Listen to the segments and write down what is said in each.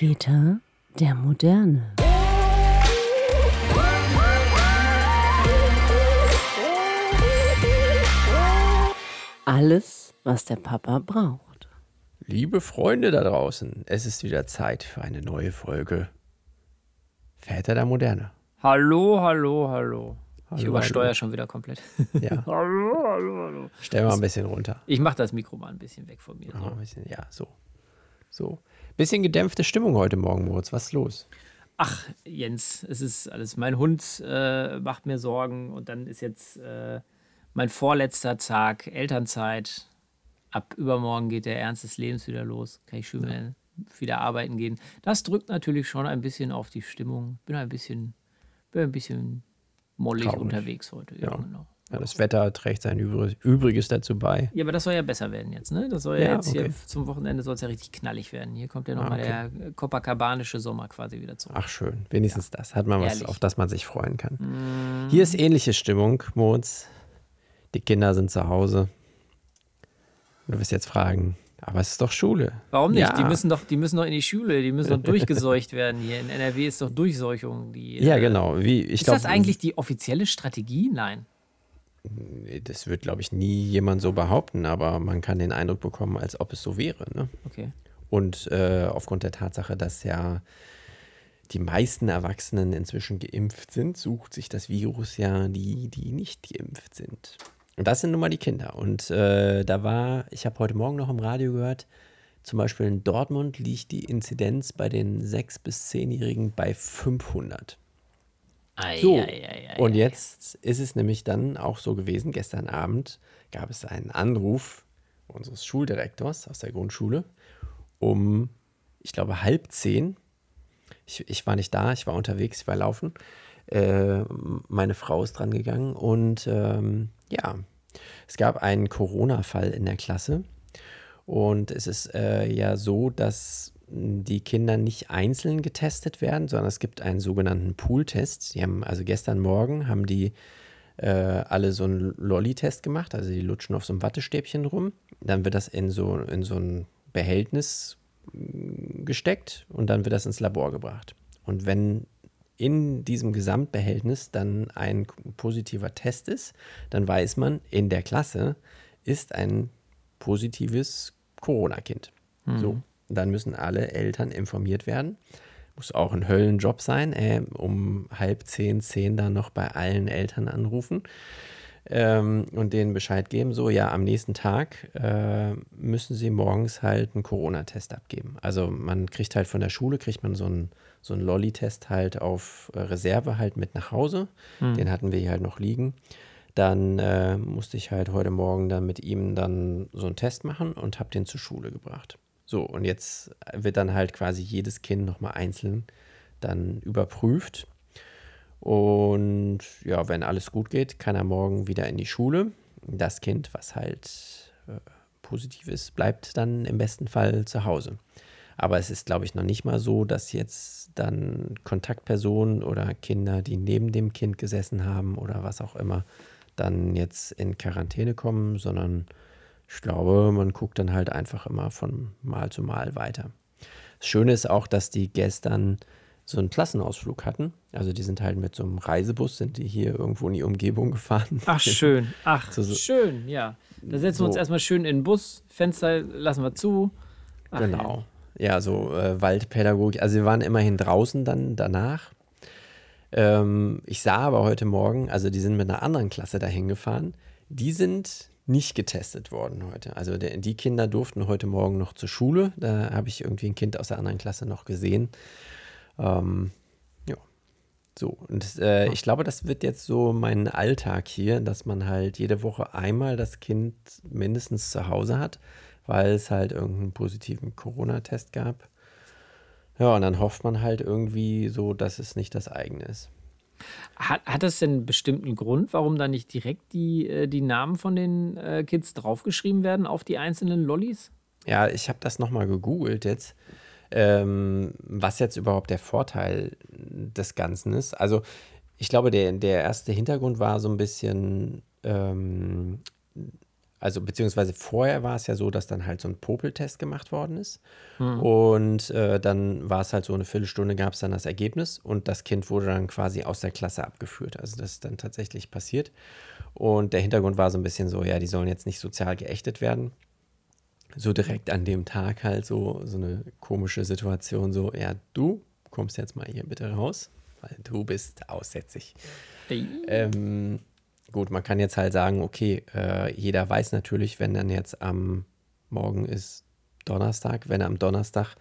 Väter der Moderne. Alles, was der Papa braucht. Liebe Freunde da draußen, es ist wieder Zeit für eine neue Folge Väter der Moderne. Hallo, hallo, hallo. Ich Hallo, übersteuere hallo. schon wieder komplett. Ja, hallo, hallo, hallo. stell mal ein bisschen runter. Ich mache das Mikro mal ein bisschen weg von mir. Ja, So. ein bisschen, ja, so. So. Bisschen gedämpfte Stimmung heute Morgen, Moritz. Was ist los? Ach, Jens, es ist alles. Mein Hund äh, macht mir Sorgen und dann ist jetzt äh, mein vorletzter Tag Elternzeit. Ab übermorgen geht der Ernst des Lebens wieder los. Kann ich schön wieder- wieder arbeiten gehen. Das drückt natürlich schon ein bisschen auf die Stimmung. Bin ein bisschen, bin ein bisschen mollig Traurig. unterwegs heute. Ja, Ja. genau. Ja, das Wetter trägt sein Übrig- Übriges dazu bei. Ja, aber das soll ja besser werden jetzt, ne? Das soll ja, Ja, jetzt hier okay. zum Wochenende soll es ja richtig knallig werden. Hier kommt ja nochmal Ah, der Copacabanische Sommer quasi wieder zurück. Ach schön, wenigstens das. Hat man was, Ehrlich. auf das man sich freuen kann. Hier ist ähnliche Stimmung, Moritz. Die Kinder sind zu Hause. Du wirst jetzt fragen, aber es ist doch Schule. Warum nicht? Ja. Die, müssen doch, die müssen doch in die Schule, die müssen doch durchgeseucht werden hier. In NRW ist doch Durchseuchung. Die, Ja, äh, genau. Wie, ich Ist glaub, das eigentlich die offizielle Strategie? Nein. Das wird, glaube ich, nie jemand so behaupten, aber man kann den Eindruck bekommen, als ob es so wäre. Ne? Okay. Und äh, aufgrund der Tatsache, dass ja die meisten Erwachsenen inzwischen geimpft sind, sucht sich das Virus ja die, die nicht geimpft sind. Und das sind nun mal die Kinder. Und äh, da war, ich habe heute Morgen noch im Radio gehört, zum Beispiel in Dortmund liegt die Inzidenz bei den 6- bis 10-Jährigen bei 500. So, ei, ei, ei, und jetzt ist es nämlich dann auch so gewesen, gestern Abend gab es einen Anruf unseres Schuldirektors aus der Grundschule um, ich glaube, halb zehn. Ich, ich war nicht da, ich war unterwegs, ich war laufen. Äh, meine Frau ist dran gegangen und ähm, ja, es gab einen Corona-Fall in der Klasse. Und es ist äh, ja so, dass die Kinder nicht einzeln getestet werden, sondern es gibt einen sogenannten Pool-Test. Die haben also gestern Morgen haben die äh, alle so einen Lolli-Test gemacht, also die lutschen auf so einem Wattestäbchen rum. Dann wird das in so, in so ein Behältnis mh, gesteckt und dann wird das ins Labor gebracht. Und wenn in diesem Gesamtbehältnis dann ein positiver Test ist, dann weiß man, in der Klasse ist ein positives Corona-Kind. So, dann müssen alle Eltern informiert werden. Muss auch ein Höllenjob sein, äh, um halb zehn, zehn dann noch bei allen Eltern anrufen ähm, und denen Bescheid geben, so ja, am nächsten Tag äh, müssen sie morgens halt einen Corona-Test abgeben. Also man kriegt halt von der Schule, kriegt man so einen, so einen Lolli-Test halt auf äh, Reserve halt mit nach Hause. Den hatten wir hier halt noch liegen. Dann äh, musste ich halt heute Morgen dann mit ihm dann so einen Test machen und habe den zur Schule gebracht. So, und jetzt wird dann halt quasi jedes Kind nochmal einzeln dann überprüft. Und ja, wenn alles gut geht, kann er morgen wieder in die Schule. Das Kind, was halt äh, positiv ist, bleibt dann im besten Fall zu Hause. Aber es ist, glaube ich, noch nicht mal so, dass jetzt dann Kontaktpersonen oder Kinder, die neben dem Kind gesessen haben oder was auch immer, dann jetzt in Quarantäne kommen, sondern ich glaube, man guckt dann halt einfach immer von Mal zu Mal weiter. Das Schöne ist auch, dass die gestern so einen Klassenausflug hatten. Also die sind halt mit so einem Reisebus, sind die hier irgendwo in die Umgebung gefahren. Ach, schön. Ach, So- so- schön, ja. Da setzen wir uns So. erstmal schön in den Bus, Fenster lassen wir zu. Ach, Genau. Ja, so äh, Waldpädagogik. Also wir waren immerhin draußen dann danach. Ähm, ich sah aber heute Morgen, also die sind mit einer anderen Klasse dahin gefahren. Die sind nicht getestet worden heute. Also der, die Kinder durften heute Morgen noch zur Schule. Da habe ich irgendwie ein Kind aus der anderen Klasse noch gesehen. Ähm, ja. So, und äh, ich glaube, das wird jetzt so mein Alltag hier, dass man halt jede Woche einmal das Kind mindestens zu Hause hat, weil es halt irgendeinen positiven Corona-Test gab. Ja, und dann hofft man halt irgendwie so, dass es nicht das eigene ist. Hat, hat das denn einen bestimmten Grund, warum da nicht direkt die, äh, die Namen von den äh, Kids draufgeschrieben werden auf die einzelnen Lollis? Ja, ich habe das nochmal gegoogelt jetzt, ähm, was jetzt überhaupt der Vorteil des Ganzen ist. Also ich glaube, der, der erste Hintergrund war so ein bisschen, ähm, also beziehungsweise vorher war es ja so, dass dann halt so ein Popeltest gemacht worden ist. Und äh, dann war es halt so eine Viertelstunde, gab es dann das Ergebnis und das Kind wurde dann quasi aus der Klasse abgeführt. Also das ist dann tatsächlich passiert. Und der Hintergrund war so ein bisschen so, ja, die sollen jetzt nicht sozial geächtet werden. So direkt an dem Tag halt so, so eine komische Situation, so, ja, du kommst jetzt mal hier bitte raus, weil du bist aussätzig. Ähm, gut, man kann jetzt halt sagen, okay, äh, jeder weiß natürlich, wenn dann jetzt am Morgen ist Donnerstag, wenn am Donnerstag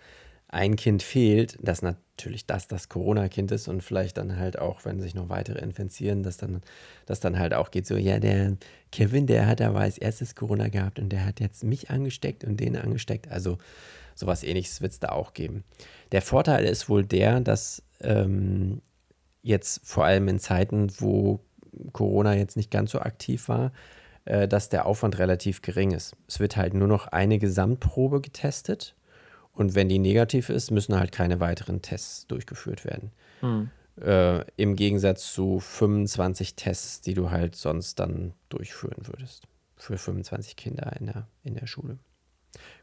ein Kind fehlt, dass natürlich das das Corona-Kind ist und vielleicht dann halt auch, wenn sich noch weitere infizieren, dass dann, dass dann halt auch geht so, ja, der Kevin, der hat aber als erstes Corona gehabt und der hat jetzt mich angesteckt und den angesteckt. Also sowas ähnliches wird es da auch geben. Der Vorteil ist wohl der, dass ähm, jetzt vor allem in Zeiten, wo Corona jetzt nicht ganz so aktiv war, äh, dass der Aufwand relativ gering ist. Es wird halt nur noch eine Gesamtprobe getestet und wenn die negativ ist, müssen halt keine weiteren Tests durchgeführt werden. Äh, Im Gegensatz zu 25 Tests, die du halt sonst dann durchführen würdest. Für 25 Kinder in der, in der Schule.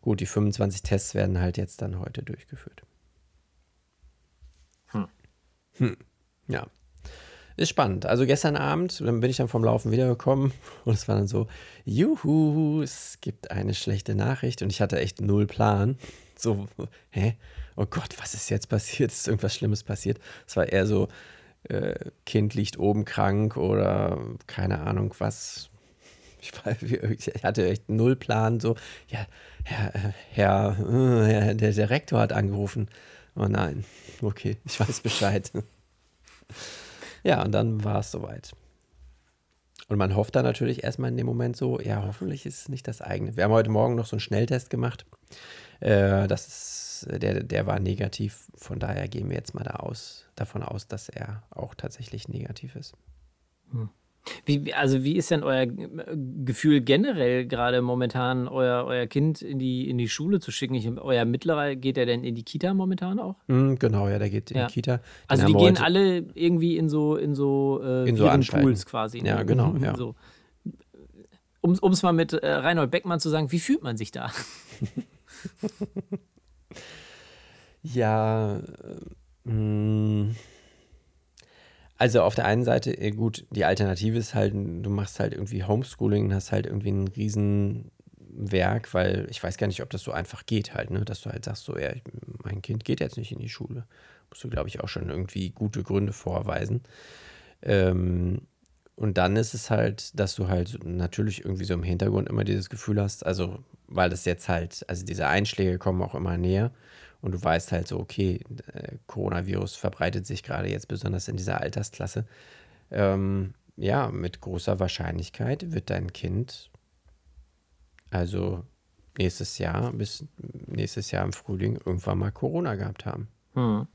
Gut, die 25 Tests werden halt jetzt dann heute durchgeführt. Hm. Ja. Ist spannend. Also gestern Abend, dann bin ich dann vom Laufen wiedergekommen und es war dann so, juhu, es gibt eine schlechte Nachricht und ich hatte echt null Plan. So, hä? Oh Gott, was ist jetzt passiert? Ist irgendwas Schlimmes passiert? Es war eher so, äh, Kind liegt oben krank oder keine Ahnung was. Ich, war, ich hatte echt null Plan. So, ja, Herr, Herr, äh, der Direktor hat angerufen. Oh nein, okay, ich weiß Bescheid. Ja, und dann war es soweit. Und man hofft dann natürlich erstmal in dem Moment so, ja, hoffentlich ist es nicht das eigene. Wir haben heute Morgen noch so einen Schnelltest gemacht. Äh, das ist, der, der war negativ. Von daher gehen wir jetzt mal da aus, davon aus, dass er auch tatsächlich negativ ist. Wie, also wie ist denn euer äh, Gefühl generell gerade momentan, euer, euer Kind in die, in die Schule zu schicken? Ich, euer Mittlerer, geht er denn in die Kita momentan auch? Mm, genau, ja, der geht in Ja. die Kita. Den Also die gehen alle irgendwie in so in so äh, In so. Pools quasi. ne? Ja, genau, ja. So. Um es mal mit äh, Reinhold Beckmann zu sagen, wie fühlt man sich da? Ja, äh, mh. Also auf der einen Seite, äh, gut, die Alternative ist halt, du machst halt irgendwie Homeschooling und hast halt irgendwie ein Riesenwerk, weil ich weiß gar nicht, ob das so einfach geht halt, ne? Dass du halt sagst, so, ja, mein Kind geht jetzt nicht in die Schule. Musst du, glaube ich, auch schon irgendwie gute Gründe vorweisen. Ähm, und dann ist es halt, dass du halt natürlich irgendwie so im Hintergrund immer dieses Gefühl hast, also weil das jetzt halt, also diese Einschläge kommen auch immer näher und du weißt halt so, okay, äh, Coronavirus verbreitet sich gerade jetzt besonders in dieser Altersklasse. Ähm, ja, mit großer Wahrscheinlichkeit wird dein Kind also nächstes Jahr bis nächstes Jahr im Frühling irgendwann mal Corona gehabt haben. Hm.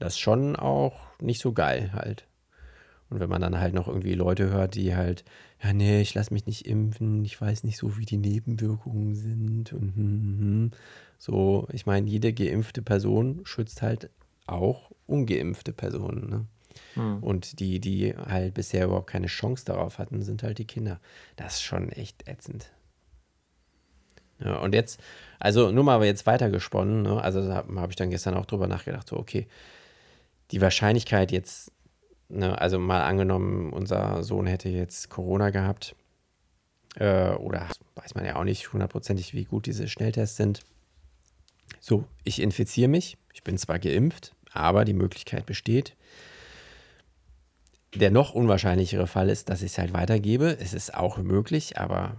Das ist schon auch nicht so geil halt. Und wenn man dann halt noch irgendwie Leute hört, die halt, ja, nee, ich lasse mich nicht impfen, ich weiß nicht so, wie die Nebenwirkungen sind und hm, hm, hm. So, ich meine, jede geimpfte Person schützt halt auch ungeimpfte Personen. Ne? Hm. Und die, die halt bisher überhaupt keine Chance darauf hatten, sind halt die Kinder. Das ist schon echt ätzend. Ja, und jetzt, also nur mal jetzt weitergesponnen, ne? also da habe hab ich dann gestern auch drüber nachgedacht, so, okay, die Wahrscheinlichkeit jetzt, ne, also mal angenommen, unser Sohn hätte jetzt Corona gehabt, äh, oder weiß man ja auch nicht hundertprozentig, wie gut diese Schnelltests sind. So, ich infiziere mich, ich bin zwar geimpft, aber die Möglichkeit besteht. Der noch unwahrscheinlichere Fall ist, dass ich es halt weitergebe. Es ist auch möglich, aber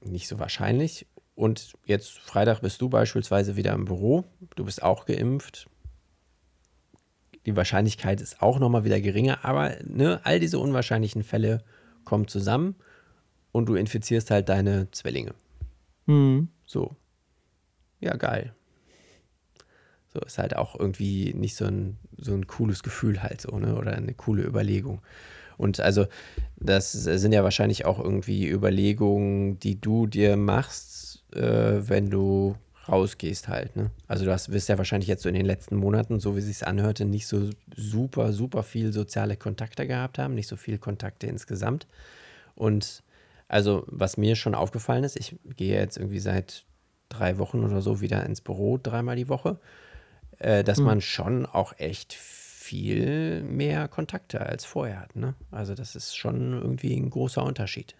nicht so wahrscheinlich. Und jetzt Freitag bist du beispielsweise wieder im Büro. Du bist auch geimpft. Die Wahrscheinlichkeit ist auch nochmal wieder geringer, aber ne, all diese unwahrscheinlichen Fälle kommen zusammen und du infizierst halt deine Zwillinge. Hm. So. Ja, geil. So ist halt auch irgendwie nicht so ein, so ein cooles Gefühl halt so, ne? Oder eine coole Überlegung. Und also, das sind ja wahrscheinlich auch irgendwie Überlegungen, die du dir machst, äh, wenn du rausgehst halt, ne? Also du hast, wirst ja wahrscheinlich jetzt so in den letzten Monaten, so wie es sich anhörte, nicht so super, super viel soziale Kontakte gehabt haben, nicht so viel Kontakte insgesamt. Und Also, was mir schon aufgefallen ist, ich gehe jetzt irgendwie seit drei Wochen oder so wieder ins Büro, dreimal die Woche, äh, dass man schon auch echt viel mehr Kontakte als vorher hat. Ne? Also, das ist schon irgendwie ein großer Unterschied.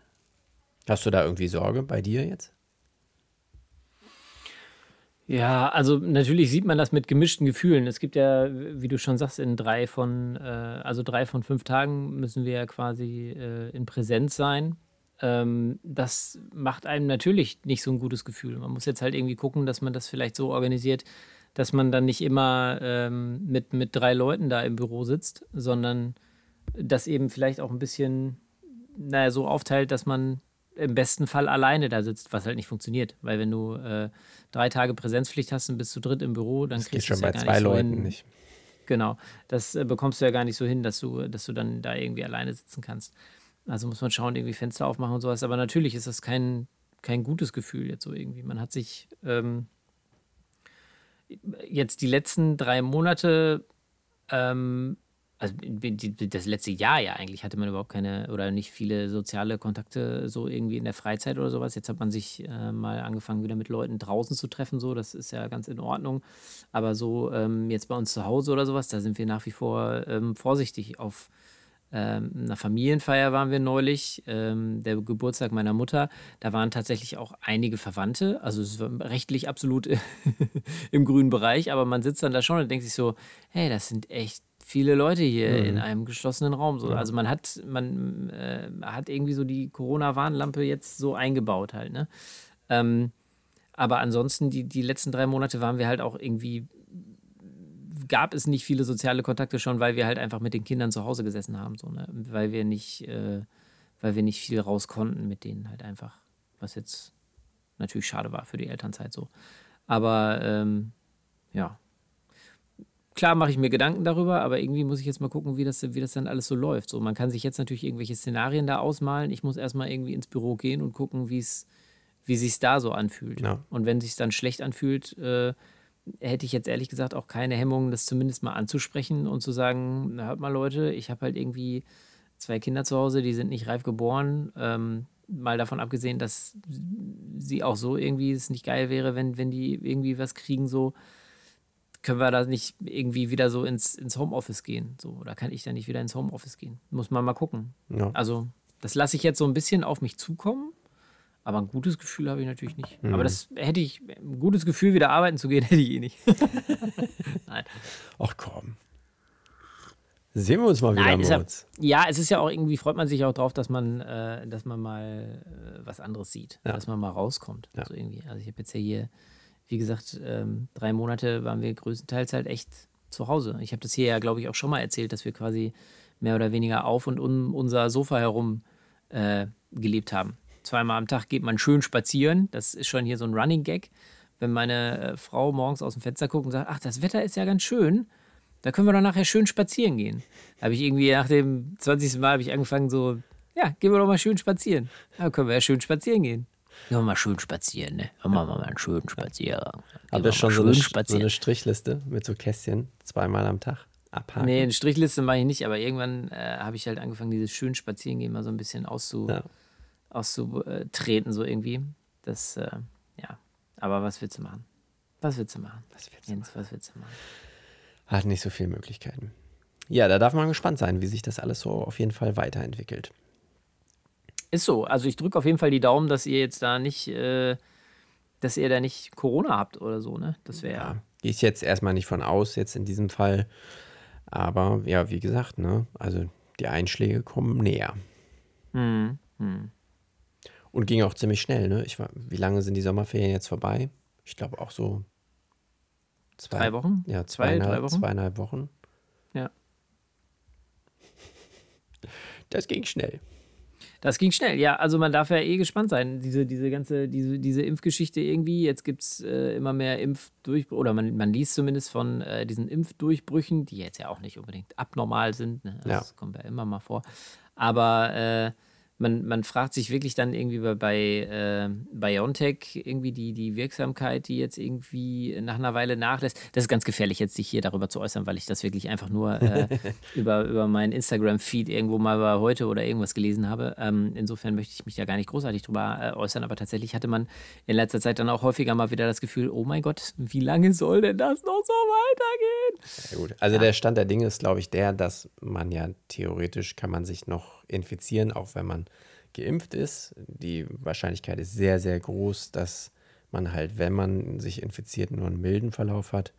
Hast du da irgendwie Sorge bei dir jetzt? Ja, also natürlich sieht man das mit gemischten Gefühlen. Es gibt ja, wie du schon sagst, in drei von, äh, also drei von fünf Tagen müssen wir ja quasi äh, in Präsenz sein. Ähm, das macht einem natürlich nicht so ein gutes Gefühl. Man muss jetzt halt irgendwie gucken, dass man das vielleicht so organisiert, dass man dann nicht immer ähm, mit, mit drei Leuten da im Büro sitzt, sondern das eben vielleicht auch ein bisschen, naja, so aufteilt, dass man im besten Fall alleine da sitzt, was halt nicht funktioniert. Weil wenn du äh, drei Tage Präsenzpflicht hast und bist zu dritt im Büro, dann Das kriegst du schon es bei ja gar zwei nicht so Leuten hin. nicht. Genau, das äh, bekommst du ja gar nicht so hin, dass du, dass du dann da irgendwie alleine sitzen kannst. Also muss man schauen, irgendwie Fenster aufmachen und sowas. Aber natürlich ist das kein, kein gutes Gefühl jetzt so irgendwie. Man hat sich ähm, jetzt die letzten drei Monate, ähm, also das letzte Jahr ja eigentlich, hatte man überhaupt keine oder nicht viele soziale Kontakte so irgendwie in der Freizeit oder sowas. Jetzt hat man sich äh, mal angefangen, wieder mit Leuten draußen zu treffen, so, das ist ja ganz in Ordnung. Aber so ähm, jetzt bei uns zu Hause oder sowas, da sind wir nach wie vor ähm, vorsichtig. Auf ähm, einer Familienfeier waren wir neulich, ähm, der Geburtstag meiner Mutter. Da waren tatsächlich auch einige Verwandte. Also es war rechtlich absolut im grünen Bereich, aber man sitzt dann da schon und denkt sich so, hey, das sind echt viele Leute hier in einem geschlossenen Raum. So. Also man hat, man äh, hat irgendwie so die Corona-Warnlampe jetzt so eingebaut halt, ne? Ähm, aber ansonsten, die, die letzten drei Monate waren wir halt auch irgendwie, gab es nicht viele soziale Kontakte schon, weil wir halt einfach mit den Kindern zu Hause gesessen haben, so, ne? Weil wir nicht, äh, weil wir nicht viel raus konnten mit denen halt einfach. Was jetzt natürlich schade war für die Elternzeit so. Aber ähm, ja. Klar mache ich mir Gedanken darüber, aber irgendwie muss ich jetzt mal gucken, wie das, wie das dann alles so läuft. So, man kann sich jetzt natürlich irgendwelche Szenarien da ausmalen. Ich muss erstmal irgendwie ins Büro gehen und gucken, wie es wie sich da so anfühlt. Ja. Und wenn sich dann schlecht anfühlt, äh, hätte ich jetzt ehrlich gesagt auch keine Hemmungen, das zumindest mal anzusprechen und zu sagen, na, hört mal Leute, ich habe halt irgendwie zwei Kinder zu Hause, die sind nicht reif geboren. Ähm, mal davon abgesehen, dass sie auch so irgendwie es nicht geil wäre, wenn, wenn die irgendwie was kriegen, so können wir da nicht irgendwie wieder so ins, ins Homeoffice gehen. So, oder kann ich da nicht wieder ins Homeoffice gehen? Muss man mal gucken. Ja. Also, das lasse ich jetzt so ein bisschen auf mich zukommen. Aber ein gutes Gefühl habe ich natürlich nicht. Aber das hätte ich, ein gutes Gefühl, wieder arbeiten zu gehen, hätte ich eh nicht. Nein. Ach komm. Sehen wir uns mal wieder, Nein, ja, Moritz. ja, es ist ja auch irgendwie, freut man sich auch drauf, dass man, äh, dass man mal äh, was anderes sieht, Ja. dass man mal rauskommt. Ja. So irgendwie. Also ich habe jetzt ja hier, wie gesagt, ähm, drei Monate waren wir größtenteils halt echt zu Hause. Ich habe das hier ja, glaube ich, auch schon mal erzählt, dass wir quasi mehr oder weniger auf und um unser Sofa herum äh, gelebt haben. Zweimal am Tag geht man schön spazieren. Das ist schon hier so ein Running Gag. Wenn meine äh, Frau morgens aus dem Fenster guckt und sagt, ach, das Wetter ist ja ganz schön, da können wir doch nachher schön spazieren gehen. Da habe ich irgendwie nach dem 20. Mal habe ich angefangen so, ja, gehen wir doch mal schön spazieren. Da können wir ja schön spazieren gehen. Gehen wir mal schön spazieren, ne? Machen wir mal einen schönen Spaziergang. Gehen Habt wir ihr schon so eine, so eine Strichliste mit so Kästchen zweimal am Tag abhaken? Nee, eine Strichliste mache ich nicht, aber irgendwann äh, habe ich halt angefangen, dieses schön Spazierengehen mal so ein bisschen auszu, Ja. Auszutreten, so irgendwie. Das, äh, ja. Aber was willst du machen? Was willst du machen? Was willst du Jens, was willst du machen? Hat nicht so viele Möglichkeiten. Ja, da darf man gespannt sein, wie sich das alles so auf jeden Fall weiterentwickelt. Ist so. Also ich drücke auf jeden Fall die Daumen, dass ihr jetzt da nicht, äh, dass ihr da nicht Corona habt oder so, ne? Das wäre Ja, gehe ich jetzt erstmal nicht von aus, jetzt in diesem Fall. Aber ja, wie gesagt, ne, also die Einschläge kommen näher. Hm, hm. Und ging auch ziemlich schnell, ne? Ich war, wie lange sind die Sommerferien jetzt vorbei? Ich glaube auch so zwei, Drei Wochen? Ja, Zwei, zweieinhalb, Wochen? zweieinhalb Wochen. Ja. Das ging schnell. Das ging schnell, ja. Also man darf ja eh gespannt sein. Diese, diese ganze, diese, diese Impfgeschichte irgendwie. Jetzt gibt es äh, immer mehr Impfdurchbrüche, oder man, man liest zumindest von äh, diesen Impfdurchbrüchen, die jetzt ja auch nicht unbedingt abnormal sind. Ne? Also Ja. Das kommt ja immer mal vor. Aber äh, man, man fragt sich wirklich dann irgendwie bei, bei äh, BioNTech irgendwie die, die Wirksamkeit, die jetzt irgendwie nach einer Weile nachlässt. Das ist ganz gefährlich, jetzt sich hier darüber zu äußern, weil ich das wirklich einfach nur äh, über, über meinen Instagram-Feed irgendwo mal bei heute oder irgendwas gelesen habe. Ähm, insofern möchte ich mich da gar nicht großartig drüber äh, äußern, aber tatsächlich hatte man in letzter Zeit dann auch häufiger mal wieder das Gefühl, oh mein Gott, wie lange soll denn das noch so weitergehen? Ja, gut. Also ja. der Stand der Dinge ist, glaube ich, der, dass man ja theoretisch kann man sich noch infizieren, auch wenn man geimpft ist. Die Wahrscheinlichkeit ist sehr, sehr groß, dass man halt, wenn man sich infiziert, nur einen milden Verlauf hat.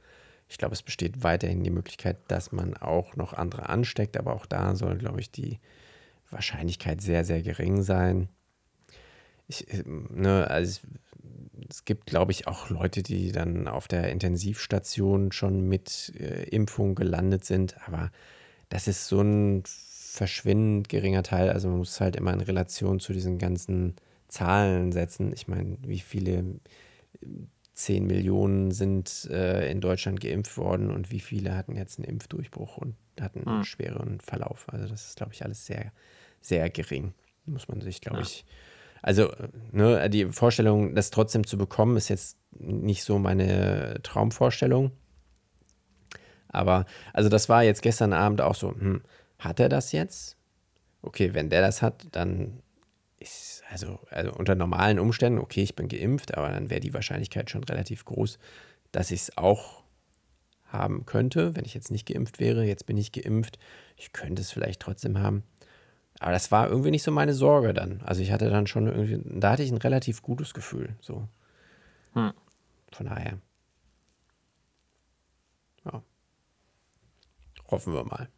Ich glaube, es besteht weiterhin die Möglichkeit, dass man auch noch andere ansteckt, aber auch da soll, glaube ich, die Wahrscheinlichkeit sehr, sehr gering sein. Ich, ne, also es gibt, glaube ich, auch Leute, die dann auf der Intensivstation schon mit äh, Impfung gelandet sind, aber das ist so ein verschwindend geringer Teil. Also man muss es halt immer in Relation zu diesen ganzen Zahlen setzen. Ich meine, wie viele 10 Millionen sind äh, in Deutschland geimpft worden und wie viele hatten jetzt einen Impfdurchbruch und hatten einen mhm. schweren Verlauf. Also das ist, glaube ich, alles sehr, sehr gering. Muss man sich, glaube ja. ich. Also, ne, die Vorstellung, das trotzdem zu bekommen, ist jetzt nicht so meine Traumvorstellung. Aber, also das war jetzt gestern Abend auch so, hm, hat er das jetzt? Okay, wenn der das hat, dann ist, also, also unter normalen Umständen, okay, ich bin geimpft, aber dann wäre die Wahrscheinlichkeit schon relativ groß, dass ich es auch haben könnte, wenn ich jetzt nicht geimpft wäre. Jetzt bin ich geimpft. Ich könnte es vielleicht trotzdem haben. Aber das war irgendwie nicht so meine Sorge dann. Also ich hatte dann schon irgendwie, da hatte ich ein relativ gutes Gefühl. So. Hm. Von daher. Ja. Hoffen wir mal.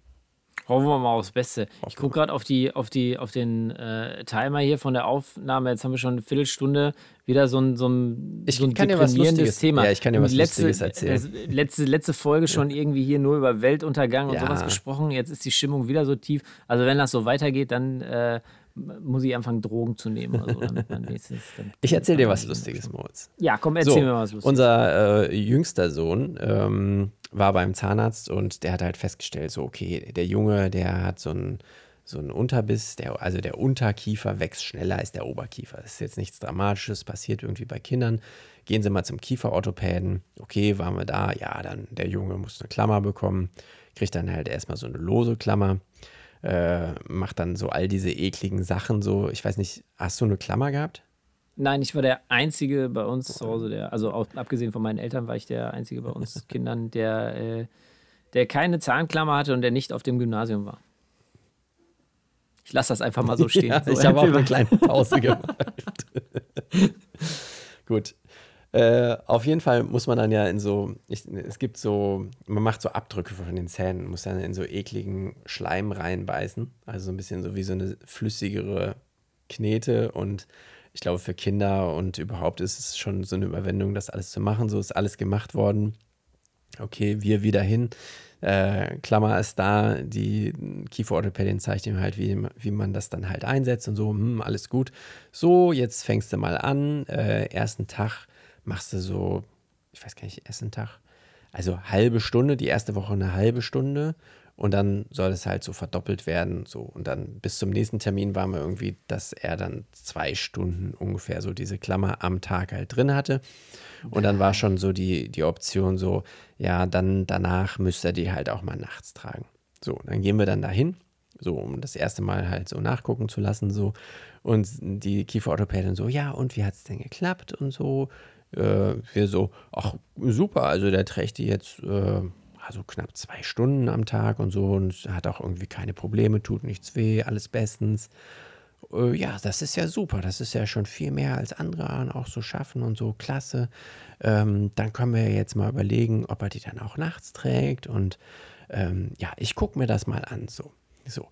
Hoffen wir mal aufs Beste. Ich gucke gerade auf, die, auf, die, auf den äh, Timer hier von der Aufnahme. Jetzt haben wir schon eine Viertelstunde wieder so ein, so ein, ich so ein kann dir was Lustiges, Thema. Ja, ich kann dir was letzte, Lustiges erzählen. letzte, letzte Folge schon irgendwie hier nur über Weltuntergang und ja. sowas gesprochen. Jetzt ist die Stimmung wieder so tief. Also wenn das so weitergeht, dann äh, muss ich anfangen, Drogen zu nehmen. So, ich erzähle dir was Lustiges, Moritz. Ja, komm, erzähl so, mir was Lustiges. Unser äh, jüngster Sohn ähm, war beim Zahnarzt und der hat halt festgestellt, so, okay, der Junge, der hat so einen so ein Unterbiss, der, also der Unterkiefer wächst schneller als der Oberkiefer. Das ist jetzt nichts Dramatisches, passiert irgendwie bei Kindern. Gehen Sie mal zum Kieferorthopäden. Okay, waren wir da? Ja, dann der Junge muss eine Klammer bekommen, kriegt dann halt erstmal so eine lose Klammer äh, macht dann so all diese ekligen Sachen so. Ich weiß nicht, hast du eine Klammer gehabt? Nein, ich war der Einzige bei uns zu Hause, der, also auch, abgesehen von meinen Eltern, war ich der Einzige bei uns Kindern, der, äh, der keine Zahnklammer hatte und der nicht auf dem Gymnasium war. Ich lasse das einfach mal so stehen. Ja, so ich habe auch eine kleine Pause gemacht. Gut. Äh, auf jeden Fall muss man dann ja in so, ich, es gibt so, man macht so Abdrücke von den Zähnen, muss dann in so ekligen Schleim reinbeißen. Also so ein bisschen so wie so eine flüssigere Knete und ich glaube, für Kinder und überhaupt ist es schon so eine Überwindung, das alles zu machen. So ist alles gemacht worden. Okay, wir wieder hin. Äh, Klammer ist da, die Kieferorthopädin zeigt ihm halt, wie, wie man das dann halt einsetzt und so, hm, alles gut. So, jetzt fängst du mal an. Äh, ersten Tag machst du so, ich weiß gar nicht, Essentag, also halbe Stunde, die erste Woche eine halbe Stunde und dann soll es halt so verdoppelt werden. So. Und dann bis zum nächsten Termin war mir irgendwie, dass er dann zwei Stunden ungefähr so diese Klammer am Tag halt drin hatte. Und dann war schon so die, die Option so, ja, dann danach müsste er die halt auch mal nachts tragen. So, dann gehen wir dann dahin, so um das erste Mal halt so nachgucken zu lassen. So. Und die Kieferorthopädin so, ja, und wie hat es denn geklappt und so äh, wir so, ach super, also der trägt die jetzt äh, also knapp zwei Stunden am Tag und so und hat auch irgendwie keine Probleme, tut nichts weh, alles bestens. Äh, ja, das ist ja super, das ist ja schon viel mehr als andere auch so schaffen und so klasse. Ähm, dann können wir jetzt mal überlegen, ob er die dann auch nachts trägt und ähm, ja, ich gucke mir das mal an, so. So,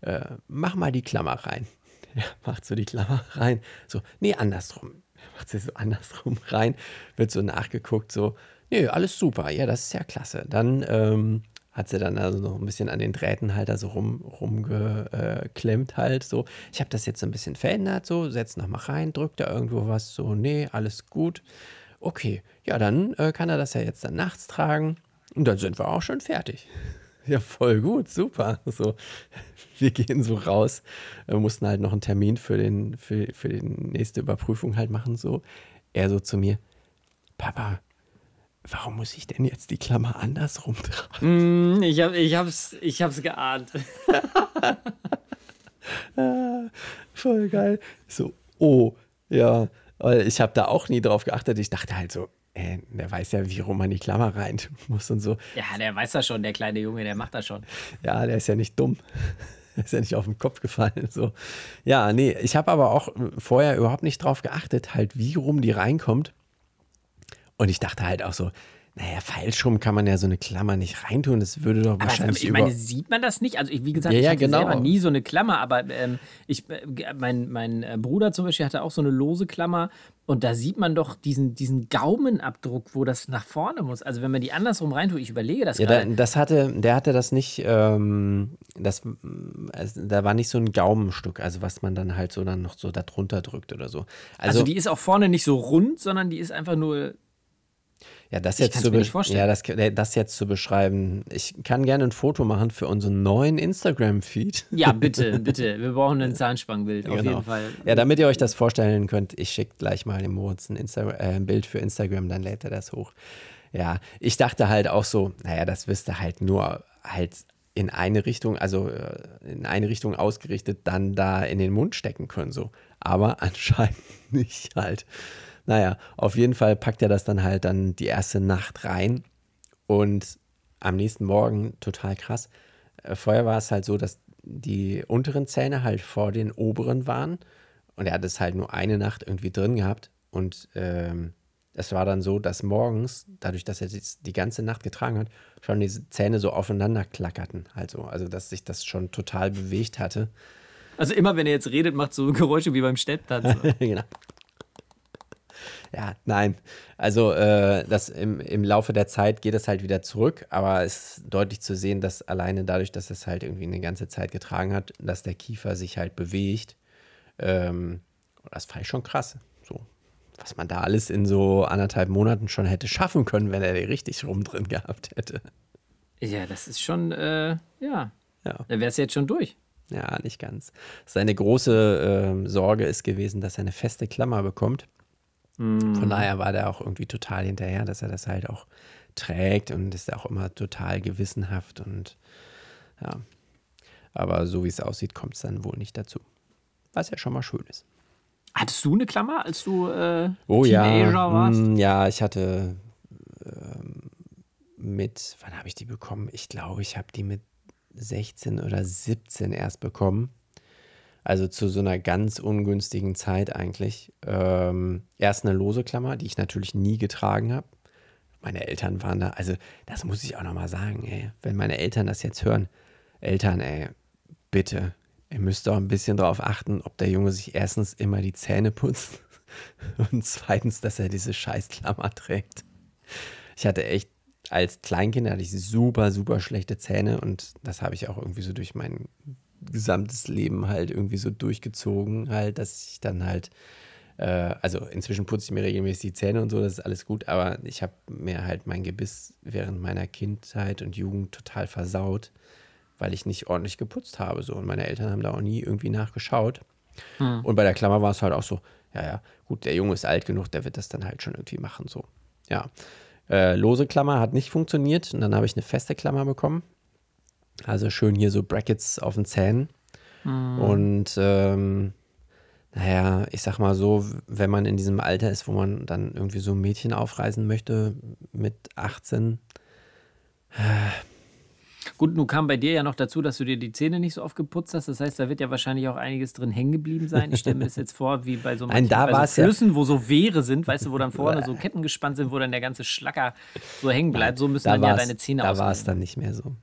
äh, mach mal die Klammer rein. Ja, macht so die Klammer rein. So, nee, andersrum macht sie so andersrum rein, wird so nachgeguckt, so, nee, alles super, ja, das ist ja klasse. Dann ähm, hat sie dann also noch ein bisschen an den Drähten halt so rum, rumgeklemmt halt so. Ich habe das jetzt ein bisschen verändert, so, setz noch mal rein, drückt da irgendwo was, so, nee, alles gut. Okay, ja, dann äh, kann er das ja jetzt dann nachts tragen und dann sind wir auch schon fertig. Ja, voll gut, super. So, wir gehen so raus, wir mussten halt noch einen Termin für den, für, für die nächste Überprüfung halt machen. So, er so zu mir, Papa, warum muss ich denn jetzt die Klammer andersrum tragen? Mm, ich, hab, ich, hab's, ich hab's geahnt. Voll geil. So, oh, ja, weil ich habe da auch nie drauf geachtet. Ich dachte halt so, äh, der weiß ja, wie rum man die Klammer rein muss und so. Ja, der weiß das schon, der kleine Junge, der macht das schon. Ja, der ist ja nicht dumm. Der ist ja nicht auf den Kopf gefallen. So. Ja, nee, ich habe aber auch vorher überhaupt nicht drauf geachtet, halt, wie rum die reinkommt. Und ich dachte halt auch so, naja, falsch rum kann man ja so eine Klammer nicht reintun. Das würde doch Aber wahrscheinlich ich meine, sieht man das nicht? Also ich, wie gesagt, Ja, ich ja, hatte genau. selber nie so eine Klammer, aber ähm, ich, äh, mein, mein äh, Bruder zum Beispiel hatte auch so eine lose Klammer und da sieht man doch diesen, diesen Gaumenabdruck, wo das nach vorne muss. Also wenn man die andersrum reintut, ich überlege das Ja, da, das hatte, der hatte das nicht, ähm, das, also, da war nicht so ein Gaumenstück, also was man dann halt so dann noch so da drunter drückt oder so. Also, Also, die ist auch vorne nicht so rund, sondern die ist einfach nur. Ja, das ich jetzt zu mir be- nicht vorstellen. Ja, das, äh, das jetzt zu beschreiben. Ich kann gerne ein Foto machen für unseren neuen Instagram-Feed. Ja, bitte, bitte. Wir brauchen ein Zahnspangenbild, auf Genau. jeden Fall. Ja, damit ihr euch das vorstellen könnt, ich schicke gleich mal dem Moritz ein, äh, ein Bild für Instagram, dann lädt er das hoch. Ja, ich dachte halt auch so, naja, das wirst du halt nur halt in eine Richtung, also äh, in eine Richtung ausgerichtet, dann da in den Mund stecken können, so. Aber anscheinend nicht halt. Naja, auf jeden Fall packt er das dann halt dann die erste Nacht rein und am nächsten Morgen, total krass, äh, vorher war es halt so, dass die unteren Zähne halt vor den oberen waren und er hat es halt nur eine Nacht irgendwie drin gehabt und ähm, es war dann so, dass morgens, dadurch, dass er die ganze Nacht getragen hat, schon diese Zähne so aufeinander klackerten. Also, also dass sich das schon total bewegt hatte. Also immer, wenn er jetzt redet, macht so Geräusche wie beim Stepptanz. genau. Ja, nein. Also äh, das im, im Laufe der Zeit geht es halt wieder zurück, aber es ist deutlich zu sehen, dass alleine dadurch, dass es halt irgendwie eine ganze Zeit getragen hat, dass der Kiefer sich halt bewegt. Ähm, das fand ich schon krass. So, was man da alles in so anderthalb Monaten schon hätte schaffen können, wenn er den richtig rum drin gehabt hätte. ja, das ist schon, äh, ja. Ja. Da wäre es jetzt schon durch. Ja, nicht ganz. Seine große ähm, Sorge ist gewesen, dass er eine feste Klammer bekommt. Von daher war der auch irgendwie total hinterher, dass er das halt auch trägt und ist auch immer total gewissenhaft und ja. Aber so wie es aussieht, kommt es dann wohl nicht dazu. Was ja schon mal schön ist. Hattest du eine Klammer, als du äh, Oh Teenager ja, warst? mm, ja, ich hatte ähm, mit, wann habe ich die bekommen? Ich glaube, ich habe die mit 16 oder 17 erst bekommen. Also zu so einer ganz ungünstigen Zeit eigentlich. Ähm, erst eine lose Klammer, die ich natürlich nie getragen habe. Meine Eltern waren da, also das muss ich auch nochmal sagen, ey. Wenn meine Eltern das jetzt hören, Eltern, ey, bitte, ihr müsst doch ein bisschen darauf achten, ob der Junge sich erstens immer die Zähne putzt und zweitens, dass er diese Scheißklammer trägt. Ich hatte echt, als Kleinkind hatte ich super, super schlechte Zähne und das habe ich auch irgendwie so durch mein gesamtes Leben halt irgendwie so durchgezogen, halt, dass ich dann halt, äh, also inzwischen putze ich mir regelmäßig die Zähne und so, das ist alles gut, aber ich habe mir halt mein Gebiss während meiner Kindheit und Jugend total versaut, weil ich nicht ordentlich geputzt habe, so und meine Eltern haben da auch nie irgendwie nachgeschaut. Und bei der Klammer war es halt auch so, ja, ja, gut, der Junge ist alt genug, der wird das dann halt schon irgendwie machen, so. Ja. Äh, lose Klammer hat nicht funktioniert und dann habe ich eine feste Klammer bekommen. Also schön hier so Brackets auf den Zähnen. Und ähm, naja, ich sag mal so, wenn man in diesem Alter ist, wo man dann irgendwie so ein Mädchen aufreißen möchte mit 18, Gut, nun kam bei dir ja noch dazu, dass du dir die Zähne nicht so oft geputzt hast. Das heißt, da wird ja wahrscheinlich auch einiges drin hängen geblieben sein. Ich stelle mir das jetzt vor, wie bei so, Nein, da bei so ja- wo so Wehre sind, weißt du, wo dann vorne so Ketten gespannt sind, wo dann der ganze Schlacker so hängen bleibt. So müssen da dann ja deine Zähne da war es dann nicht mehr so.